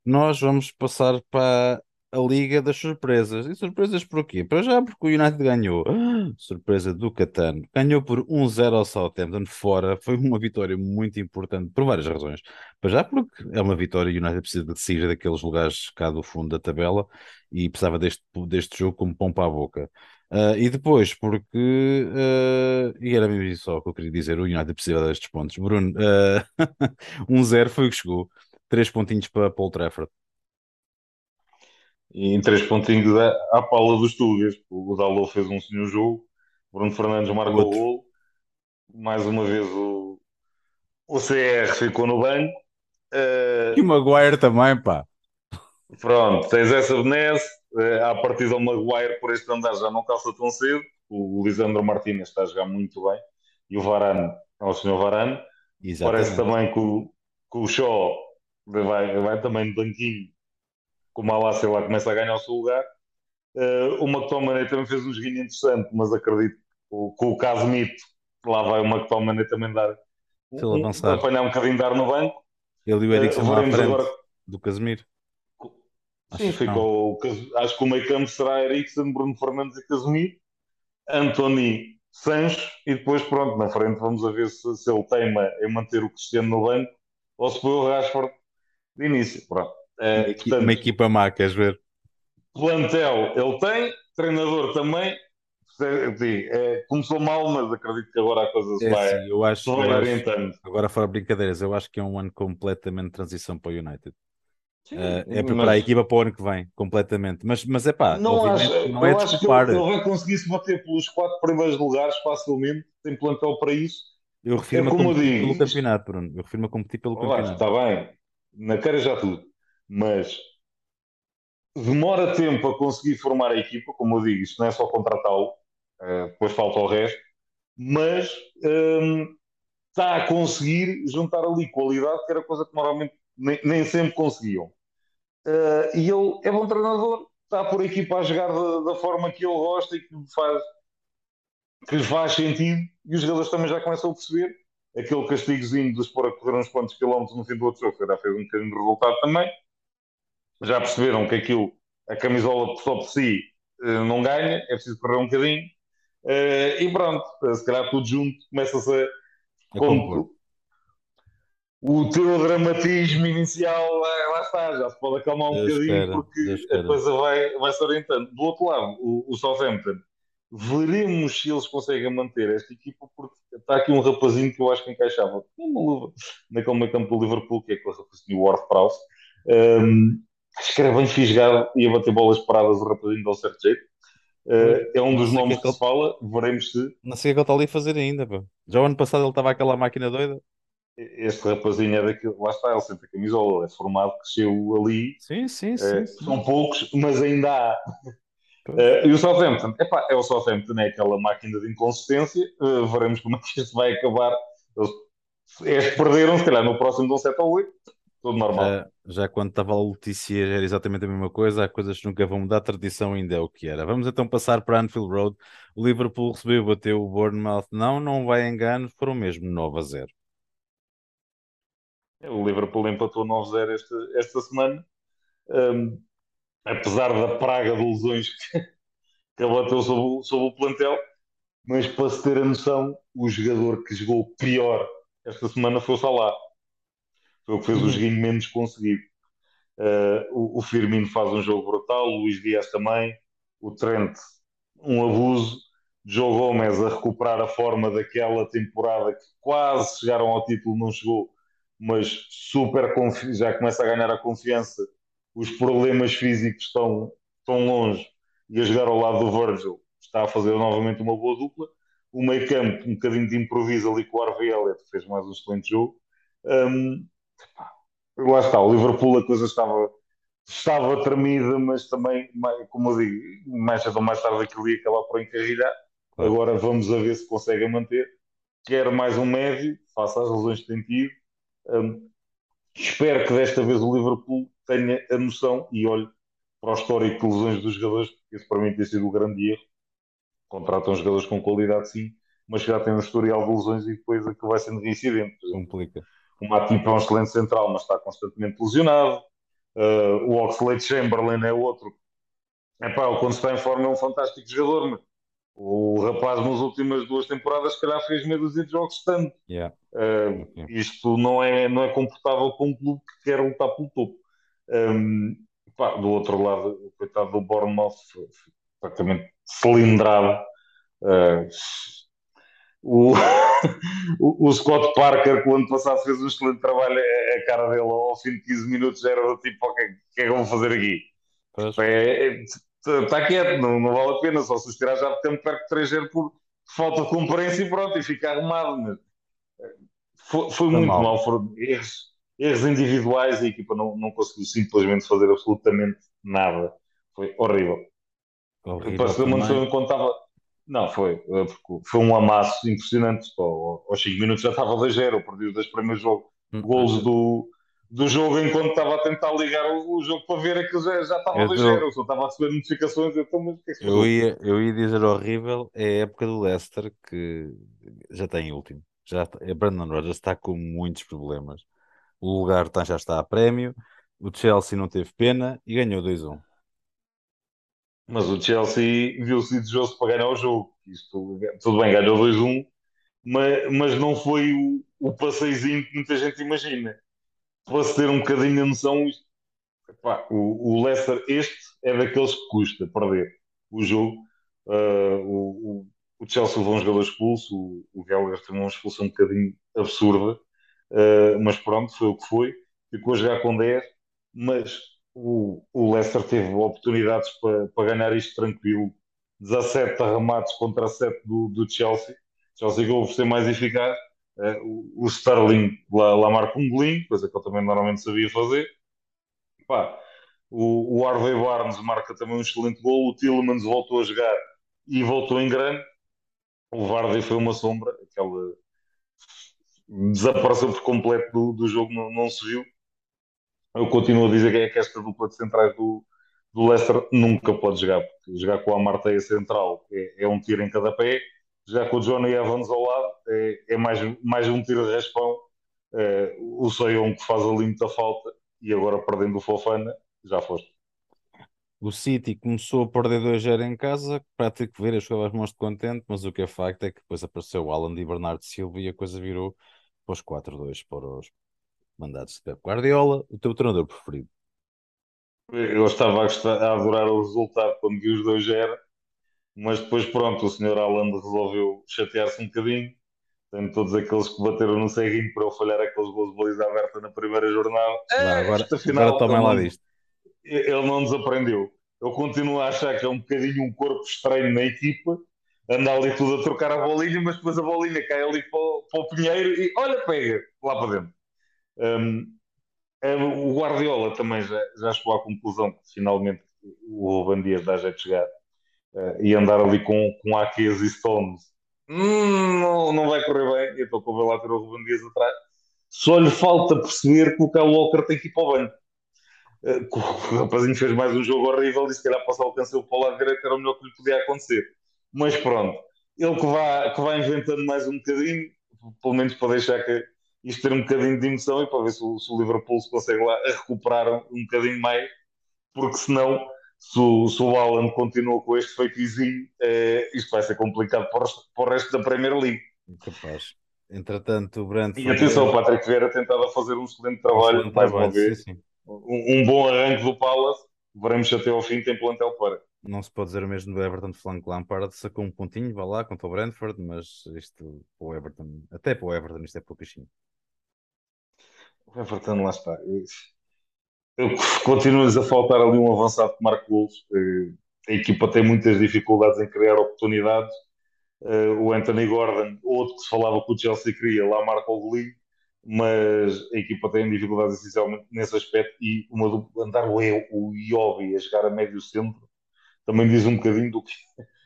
Nós vamos passar para a Liga das Surpresas. E surpresas por quê? Para já porque o United ganhou. surpresa do Catano. Ganhou por 1-0 ao Southampton fora. Foi uma vitória muito importante por várias razões. Para já porque é uma vitória e o United precisa de sair daqueles lugares cá do fundo da tabela e precisava deste, deste jogo como pão para a boca. Uh, e depois, porque, uh, e era mesmo isso só que eu queria dizer, o United precisa destes pontos. Bruno, uh, ah, 1-0 foi o que chegou, três pontinhos para Paul Trafford e em três pontinhos à, à pala dos Tugas. O Dalot fez um senhor jogo, Bruno Fernandes marcou o gol, mais uma vez o, o CR ficou no banco. Uh, e o Maguire também, pá. Pronto, tens essa benesse. Uh, à partida o Maguire por este andar já não calça tão cedo. O Lisandro Martínez está a jogar muito bem. E o Varane é o senhor Varane. Exatamente. Parece também que o, que o Shaw vai, vai também no banquinho o Malásia lá começa a ganhar o seu lugar. Uh, o McTominay também fez um joguinho interessante, mas acredito que com o caso Mito, lá vai o McTominay também dar um, apanhar um bocadinho de ar no banco. Ele e o Eriksen uh, à frente agora... do Casemiro. Sim, acho ficou. Que acho que o meio campo será Eriksen, Bruno Fernandes e Casemiro, Anthony Sancho e depois, pronto, na frente vamos a ver se, se ele teima em manter o Cristiano no banco ou se põe o Rashford de início. Pronto. Uh, uma, portanto, uma equipa má, queres ver? Plantel ele tem, treinador também. É, começou mal, mas acredito que agora a coisa se é, vai, sim, eu acho, vai orientando. agora, fora brincadeiras, eu acho que é um ano completamente de transição para o United. Sim, uh, é preparar mas... a equipa para o ano que vem, completamente. Mas, mas é pá, não, acho, não é acho que ele, ele vai conseguir se bater pelos quatro primeiros lugares facilmente, tem plantel para isso. Eu refiro-me é a competir pelo campeonato, Bruno. Eu refiro-me a competir pelo Olá, campeonato. Está bem, na cara já tudo mas demora tempo a conseguir formar a equipa, como eu digo, isto não é só contratá-lo, uh, depois falta o resto, mas um, está a conseguir juntar ali qualidade, que era coisa que normalmente nem, nem sempre conseguiam. Uh, e ele é bom treinador, está por a equipa a jogar da, da, forma que ele gosta e que faz, que faz sentido, e os jogadores também já começam a perceber. Aquele castigozinho pôr a correr uns quantos quilómetros no fim do outro jogo, já fez um bocadinho de resultado também já perceberam que aquilo, a camisola só por si eh, não ganha, é preciso correr um bocadinho. Eh, e pronto, se calhar tudo junto começa-se a. Como, o teu dramatismo inicial lá está, já se pode acalmar um Deus bocadinho espera, porque a coisa vai, vai se orientando. Do outro lado, o, o Southampton, veremos se eles conseguem manter esta equipa, porque está aqui um rapazinho que eu acho que encaixava uma luva naquele meio campo do Liverpool, que é aquele rapazinho Ward Prowse. Um, acho que era bem fisgado e a bater bolas paradas o rapazinho um certo jeito. Uh, é um dos nomes que, que, se fala, veremos se. Não sei o que ele está ali a fazer ainda. Pô. Já o ano passado ele estava aquela máquina doida. Este rapazinho é daquele, lá está, ele sente a camisola, é formado, cresceu ali. Sim, sim, sim, uh, sim. São poucos, mas ainda há. Uh, e o Southampton, epá, é o Southampton, é aquela máquina de inconsistência. veremos como é que isto vai acabar. Eles, perderam, se calhar no próximo de um 7 ou 8 tudo normal. Já, já quando estava a Letícia era exatamente a mesma coisa, há coisas que nunca vão mudar, a tradição ainda é o que era. Vamos então passar para Anfield Road. O Liverpool recebeu, bateu o Bournemouth. Não, não vai engano, foram mesmo 9 a 0. O Liverpool empatou 9 a 0 esta, esta semana. Um, apesar da praga de lesões que, que abateu sobre, sobre o plantel, mas para se ter a noção, o jogador que jogou pior esta semana foi o Salah. Foi o que fez o joguinho menos conseguido. Uh, o, o, Firmino faz um jogo brutal, o Luís Dias também, o Trent, um abuso. Joe Gomes a recuperar a forma daquela temporada que quase chegaram ao título, não chegou, mas super já começa a ganhar a confiança. Os problemas físicos estão, estão longe e a jogar ao lado do Virgil está a fazer novamente uma boa dupla. O meio campo, um bocadinho de improviso ali com o Harvey Elliott, fez mais um excelente jogo. Um, lá está, o Liverpool a coisa estava, estava tremida, mas também, como eu digo, mais cedo ou mais tarde aquilo ia acabar por encarrilhar. Agora vamos a ver se consegue manter. Quer mais um médio, face às lesões que tem tido. Um, espero que desta vez o Liverpool tenha a noção e olhe para o histórico de lesões dos jogadores, porque isso para mim tem sido o grande erro. Contratam jogadores com qualidade, sim, mas já tem um historial de lesões e depois aquilo vai sendo reincidente. Complica. O Matip é um excelente central, mas está constantemente lesionado. Uh, o Oxlade Chamberlain é outro. Epá, quando está em forma, é um fantástico jogador. Mas o rapaz, nas últimas duas temporadas, se calhar fez meio dúzia de jogos tanto. Yeah. Uh, okay. Isto não é, não é confortável com um clube que quer lutar pelo topo. Um, epá, do outro lado, o coitado do Bournemouth foi, praticamente cilindrado. Uh, o, o, Scott Parker, que o ano passado fez um excelente trabalho, a cara dele ao fim de 15 minutos era do tipo: o que, é, que é que eu vou fazer aqui? É, é, está quieto, não, não, vale a pena, só se os tirar já de tempo perto de 3 por falta de concorrência e pronto, e fica arrumado. Mas eh, foi, foi muito mal. mal, foram erros, erros individuais e a equipa não, não conseguiu simplesmente fazer absolutamente nada. Foi horrível. horrível Pareceu uma noção enquanto estava não, foi, eh, foi um amasso impressionante. Aos 5 minutos já estava 2-0, perdi os dois primeiros jogos, hum, golos do, do jogo enquanto estava a tentar ligar o, jogo para ver aquilo já, já estava 2-0. Eu só estava a receber notificações. Eu, então, mas, que é que eu, ia, eu ia dizer horrível, é a época do Leicester que já tem último. Já, a Brandon Rodgers está com muitos problemas. O lugar tá, já está a prémio. O Chelsea não teve pena e ganhou 2-1. Mas o Chelsea viu-se desejoso para ganhar o jogo. Isto, tudo bem, ganhou 2-1, mas, mas não foi o, o passeizinho que muita gente imagina. Para se ter um bocadinho a noção, epá, o, o Leicester, este é daqueles que custa perder o jogo. Uh, o, o, Chelsea levou um jogador expulso, o, o Gallagher teve uma expulsão um bocadinho absurda, uh, mas pronto, foi o que foi. Ficou a jogar com 10, mas o, o Leicester teve oportunidades para, para ganhar isto tranquilo. 17 remates contra 7 do, do Chelsea. Chelsea acabou por ser mais eficaz. Uh, o, o, Sterling lá, lá marca um golinho, coisa que eu também normalmente sabia fazer. Pá, o, o Harvey Barnes marca também um excelente gol. O Tillemans voltou a jogar e voltou em grande. O Vardy foi uma sombra, aquela desapareceu por completo do, do jogo, não, não se viu eu continuo a dizer que, é que esta dupla de centrais do, do Leicester nunca pode jogar, porque jogar com a Marteia central é, é, um tiro em cada pé, jogar com o Johnny Evans ao lado é, é mais, mais um tiro de raspão. É, o Seion que faz ali muita falta e agora perdendo o Fofana, já foste. O City começou a perder 2-0 em casa, para ter que ver, as as mãos de contente, mas o que é facto é que depois apareceu o Alan e Bernardo Silva e a coisa virou para os 4-2 para os, mandados de Pep Guardiola, o teu treinador preferido? Eu estava a, gostar, a adorar o resultado quando vi os dois era, mas depois pronto, o senhor Alan resolveu chatear-se um bocadinho. Tem todos aqueles que bateram no ceguinho para eu falhar aqueles gols de baliza aberta na primeira jornada. Não, agora, final, agora tomem lá disto. Ele não desaprendeu. Eu continuo a achar que é um bocadinho um corpo estranho na equipa, anda ali tudo a trocar a bolinha, mas depois a bolinha cai ali para o, para o Pinheiro e olha, pega lá para dentro. Um, o Guardiola também já, já chegou à conclusão que finalmente o Ruben Dias dá jeito de chegar uh, e andar ali com, com Aques e Stones hum, não, não vai correr bem. Eu estou com ver lá ter o Ruben Dias atrás. Só lhe falta perceber que o Kyle Walker tem que ir para o banho. Uh, o rapazinho fez mais um jogo horrível e se calhar passar o cancelo para o lado direito era o melhor que lhe podia acontecer. Mas pronto, ele que vai, que vai inventando mais um bocadinho, pelo menos para deixar que isto ter um bocadinho de emoção e para ver se o, se o Liverpool se consegue lá recuperar um, um bocadinho mais, porque senão se o, se o Alan continua com este feitizinho, uh, isto vai ser complicado para o, para o resto da Premier League. Capaz. Entretanto, o Brentford... E atenção, o Patrick Vieira tentado a fazer um excelente trabalho, um excelente mais trabalho, uma vez. Sim, sim. Um, um, bom arranque do Palace, veremos até ao fim tem plantel para. Não se pode dizer o mesmo do Everton de Frank Lampard, sacou um pontinho, vá lá, contra o Brentford, mas isto, para o Everton, até para o Everton, isto é pouquinho. O Everton, lá está. Continua-nos a faltar ali um avançado que marque gols. A equipa tem muitas dificuldades em criar oportunidades Uh, o Anthony Gordon, outro que se falava que o Chelsea queria, lá marca o golinho, mas a equipa tem dificuldades essencialmente nesse aspecto e uma do, andar o, o Iobi a jogar a médio centro também diz um bocadinho do, que,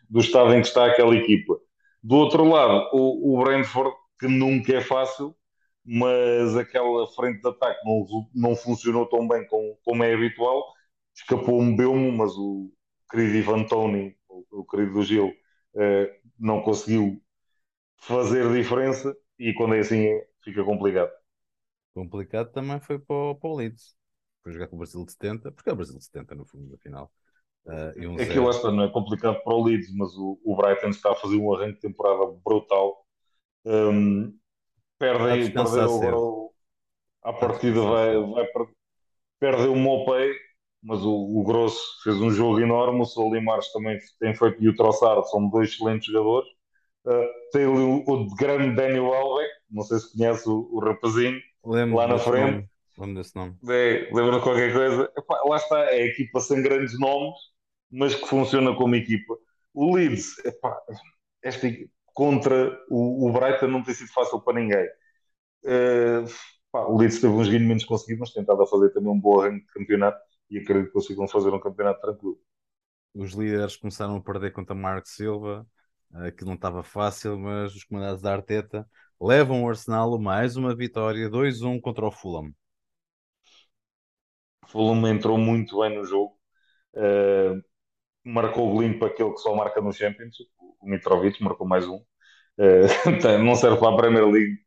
do estado em que está aquela equipa. Do outro lado, o, o Brentford, que nunca é fácil, mas aquela frente de ataque não, não funcionou tão bem como, como é habitual. Escapou um Belmo, mas o querido Ivan Tony, o, o querido do Gil, uh, não conseguiu fazer diferença e quando é assim fica complicado. Complicado também foi para o, para o Leeds. Foi jogar com o Brasil de 70, porque é o Brasil de 70 no fundo, da final. Uh, um Aquilo esta não é complicado para o Leeds, mas o, o Brighton está a fazer um arranque de temporada brutal. Um, perde, perdeu agora o, a partida vai, vai perde o Mopey, mas o, o Grosso fez um jogo enorme, o Solimares também tem feito e o Troçar, são dois excelentes jogadores. Uh, tem o, o grande Daniel Alves, não sei se conhece o, o rapazinho, lembro lá na frente. Lembro desse nome. É, lembra qualquer coisa? Epá, lá está, é a equipa sem grandes nomes, mas que funciona como equipa. O Leeds, epá, esta, contra o, o Brighton não tem sido fácil para ninguém. Uh, pá, o Leeds teve uns menos conseguidos, mas tentado a fazer também um bom arranque de campeonato e acredito que consigam fazer um campeonato tranquilo. Os líderes começaram a perder contra Marco Silva, eh, que não estava fácil, mas os comandados da Arteta levam o Arsenal mais uma vitória 2-1 contra o Fulham. Fulham entrou muito bem no jogo, uh, marcou o para aquele que só marca no Champions, o Mitrovic marcou mais um. Uh, não serve para a Premier League,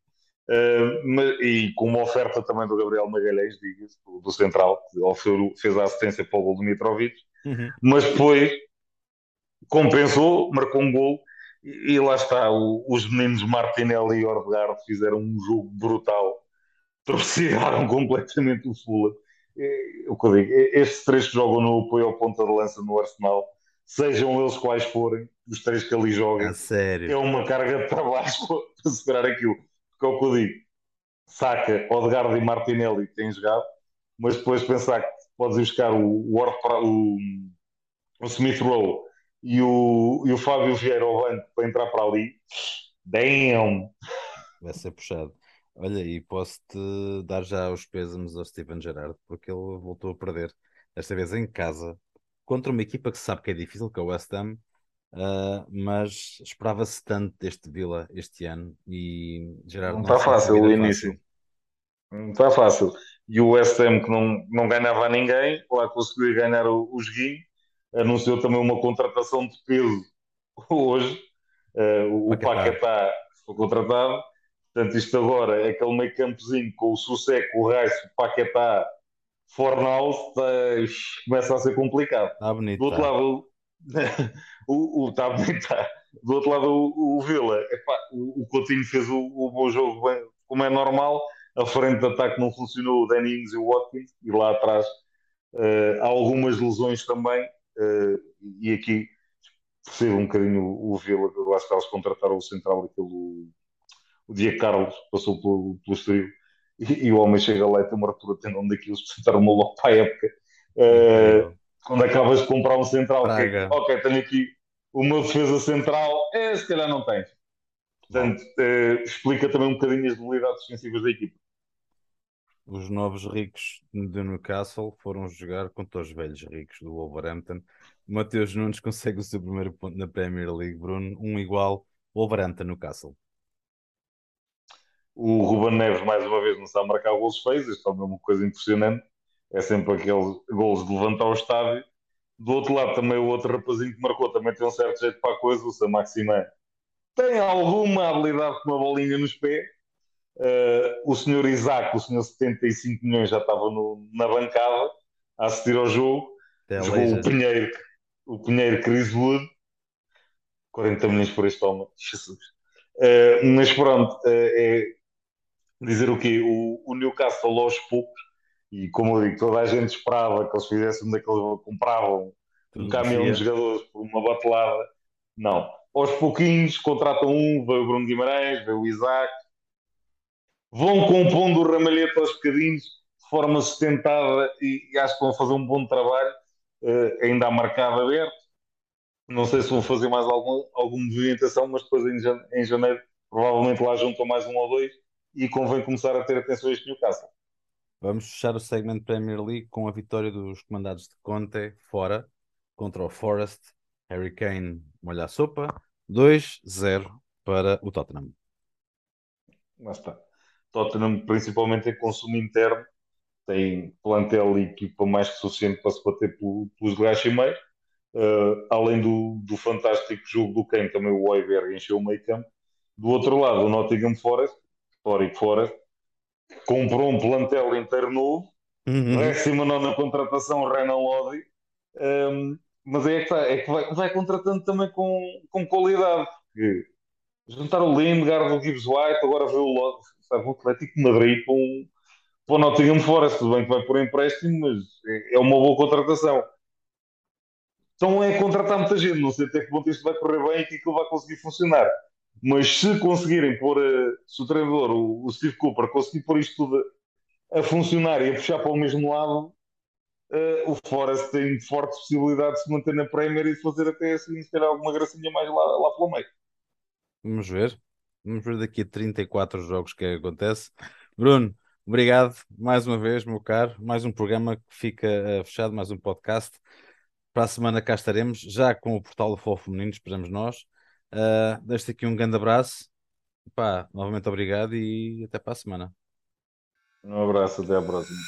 Uh, e com uma oferta também do Gabriel Magalhães, diga-se, do, Central, que fez a assistência para o gol do Mitrovic, uhum. mas depois compensou, marcou um gol e, e lá está, o, os meninos Martinelli e Ordegaard fizeram um jogo brutal, torcidaram completamente o Fula. O que eu digo, estes três que jogam no apoio ao ponta de lança no Arsenal, sejam eles quais forem, os três que ali jogam, é, uma carga de trabalho para segurar aquilo que é o que eu digo. Saca, Odegaard e Martinelli têm jogado, mas depois pensar que podes ir buscar o, o, o, o Smith Rowe e o, e o Fábio Vieira ao banco para entrar para ali, damn! Vai ser puxado. Olha, e posso-te dar já os pésamos ao Steven Gerrard, porque ele voltou a perder, esta vez em casa, contra uma equipa que sabe que é difícil, que é o West Ham, Uh, mas esperava-se tanto deste Vila este ano e Gerardo não está fácil o início. Fácil. Não está fácil. E o West Ham que não, não ganhava a ninguém, lá conseguiu ganhar o, o anunciou também uma contratação de peso hoje. Uh, o Paquetá foi contratado. Portanto, isto agora é aquele meio campozinho com o Susseco, o Raice, o Paquetá, Fornaus, começa a ser complicado. Está bonito. Do outro tá. lado, o, o, tá, tá. Do outro lado, o, o Vila, epá, o, o Coutinho fez o, o bom jogo bem, como é normal. A frente de ataque não funcionou, o Danny Ings e o Watkins, e lá atrás uh, há algumas lesões também. Uh, e aqui percebo um bocadinho o, o Vila, eu acho que eles contrataram o central, aquele, o Dia Carlos, passou pelo, pelo Estoril, e, e, o homem chega lá e tem uma ruptura tendão daquilo, apresentaram uma logo para a época. Uh, quando acabas de comprar um central, que, ok, tenho aqui meu defesa central, é, se calhar não tens. Portanto, eh, explica também um bocadinho as debilidades defensivas da equipa. Os novos ricos do Newcastle foram jogar contra os velhos ricos do Wolverhampton. Mateus Nunes consegue o seu primeiro ponto na Premier League, Bruno, um igual Wolverhampton Newcastle. O Ruben Neves, mais uma vez, não sabe marcar gols feios, isto é uma coisa impressionante é sempre aqueles gols de levantar o estádio. Do outro lado, também o outro rapazinho que marcou também tem um certo jeito para a coisa, o Sam Maximé. Tem alguma habilidade com uma bolinha nos pés. Uh, o senhor Isaac, o senhor 75 milhões, já estava no, na bancada a assistir ao jogo. Jogou o Pinheiro, o Pinheiro Chris Wood, 40 milhões por este homem, Jesus. Uh, mas pronto, uh, é dizer o quê? O, o Newcastle aos poucos, e como eu digo, toda a gente esperava que eles fizessem daqueles compravam um caminhão de jogadores por uma batelada. Não. Aos pouquinhos contratam um, veio o Bruno Guimarães, veio o Isaac, vão compondo o ramalhete aos bocadinhos de forma sustentada e, e, acho que vão fazer um bom trabalho. Uh, ainda há mercado aberto. Não sei se vão fazer mais algum, alguma movimentação, mas depois em, em janeiro provavelmente lá juntam mais um ou dois e convém começar a ter atenção a este Newcastle. Vamos fechar o segmento Premier League com a vitória dos comandados de Conte fora contra o Forest. Harry Kane molha a sopa. 2-0 para o Tottenham. Lá está. Tottenham, principalmente em consumo interno, tem plantel e equipa mais que suficiente para se bater pelos gajos e meio. Uh, além do, do fantástico jogo do Kane, também o Oiberg encheu o meio campo. Do outro lado, o Nottingham Forest, histórico Forest, comprou um plantel inteiro novo, uhum. décima nona contratação, Renan Lodi, um, mas é que, tá, é que vai, vai, contratando também com, com qualidade, porque juntar o Lindgard, o Gibbs White, agora vê o Lodi, sabe, o Atlético Madrid para, um, para o Nottingham Forest, tudo bem que vai por empréstimo, mas é, é uma boa contratação. Então é contratar muita gente, não sei até que ponto isto vai correr bem e que aquilo vai conseguir funcionar. Mas se conseguirem pôr, eh, se o treinador, o, Steve Cooper, conseguir pôr isto tudo a, funcionar e a puxar para o mesmo lado, uh, o Forest tem forte possibilidade de se manter na Premier e de fazer até assim, se calhar, alguma gracinha mais lá, lá pelo meio. Vamos ver. Vamos ver daqui a 34 jogos que, é que acontece. Bruno, obrigado mais uma vez, meu caro. Mais um programa que fica uh, fechado, mais um podcast. Para a semana cá estaremos, já com o portal do Futebol Feminino, esperamos nós. Uh, Deixo-te aqui um grande abraço. Pá, novamente obrigado e até para a semana. Um abraço, até à próxima.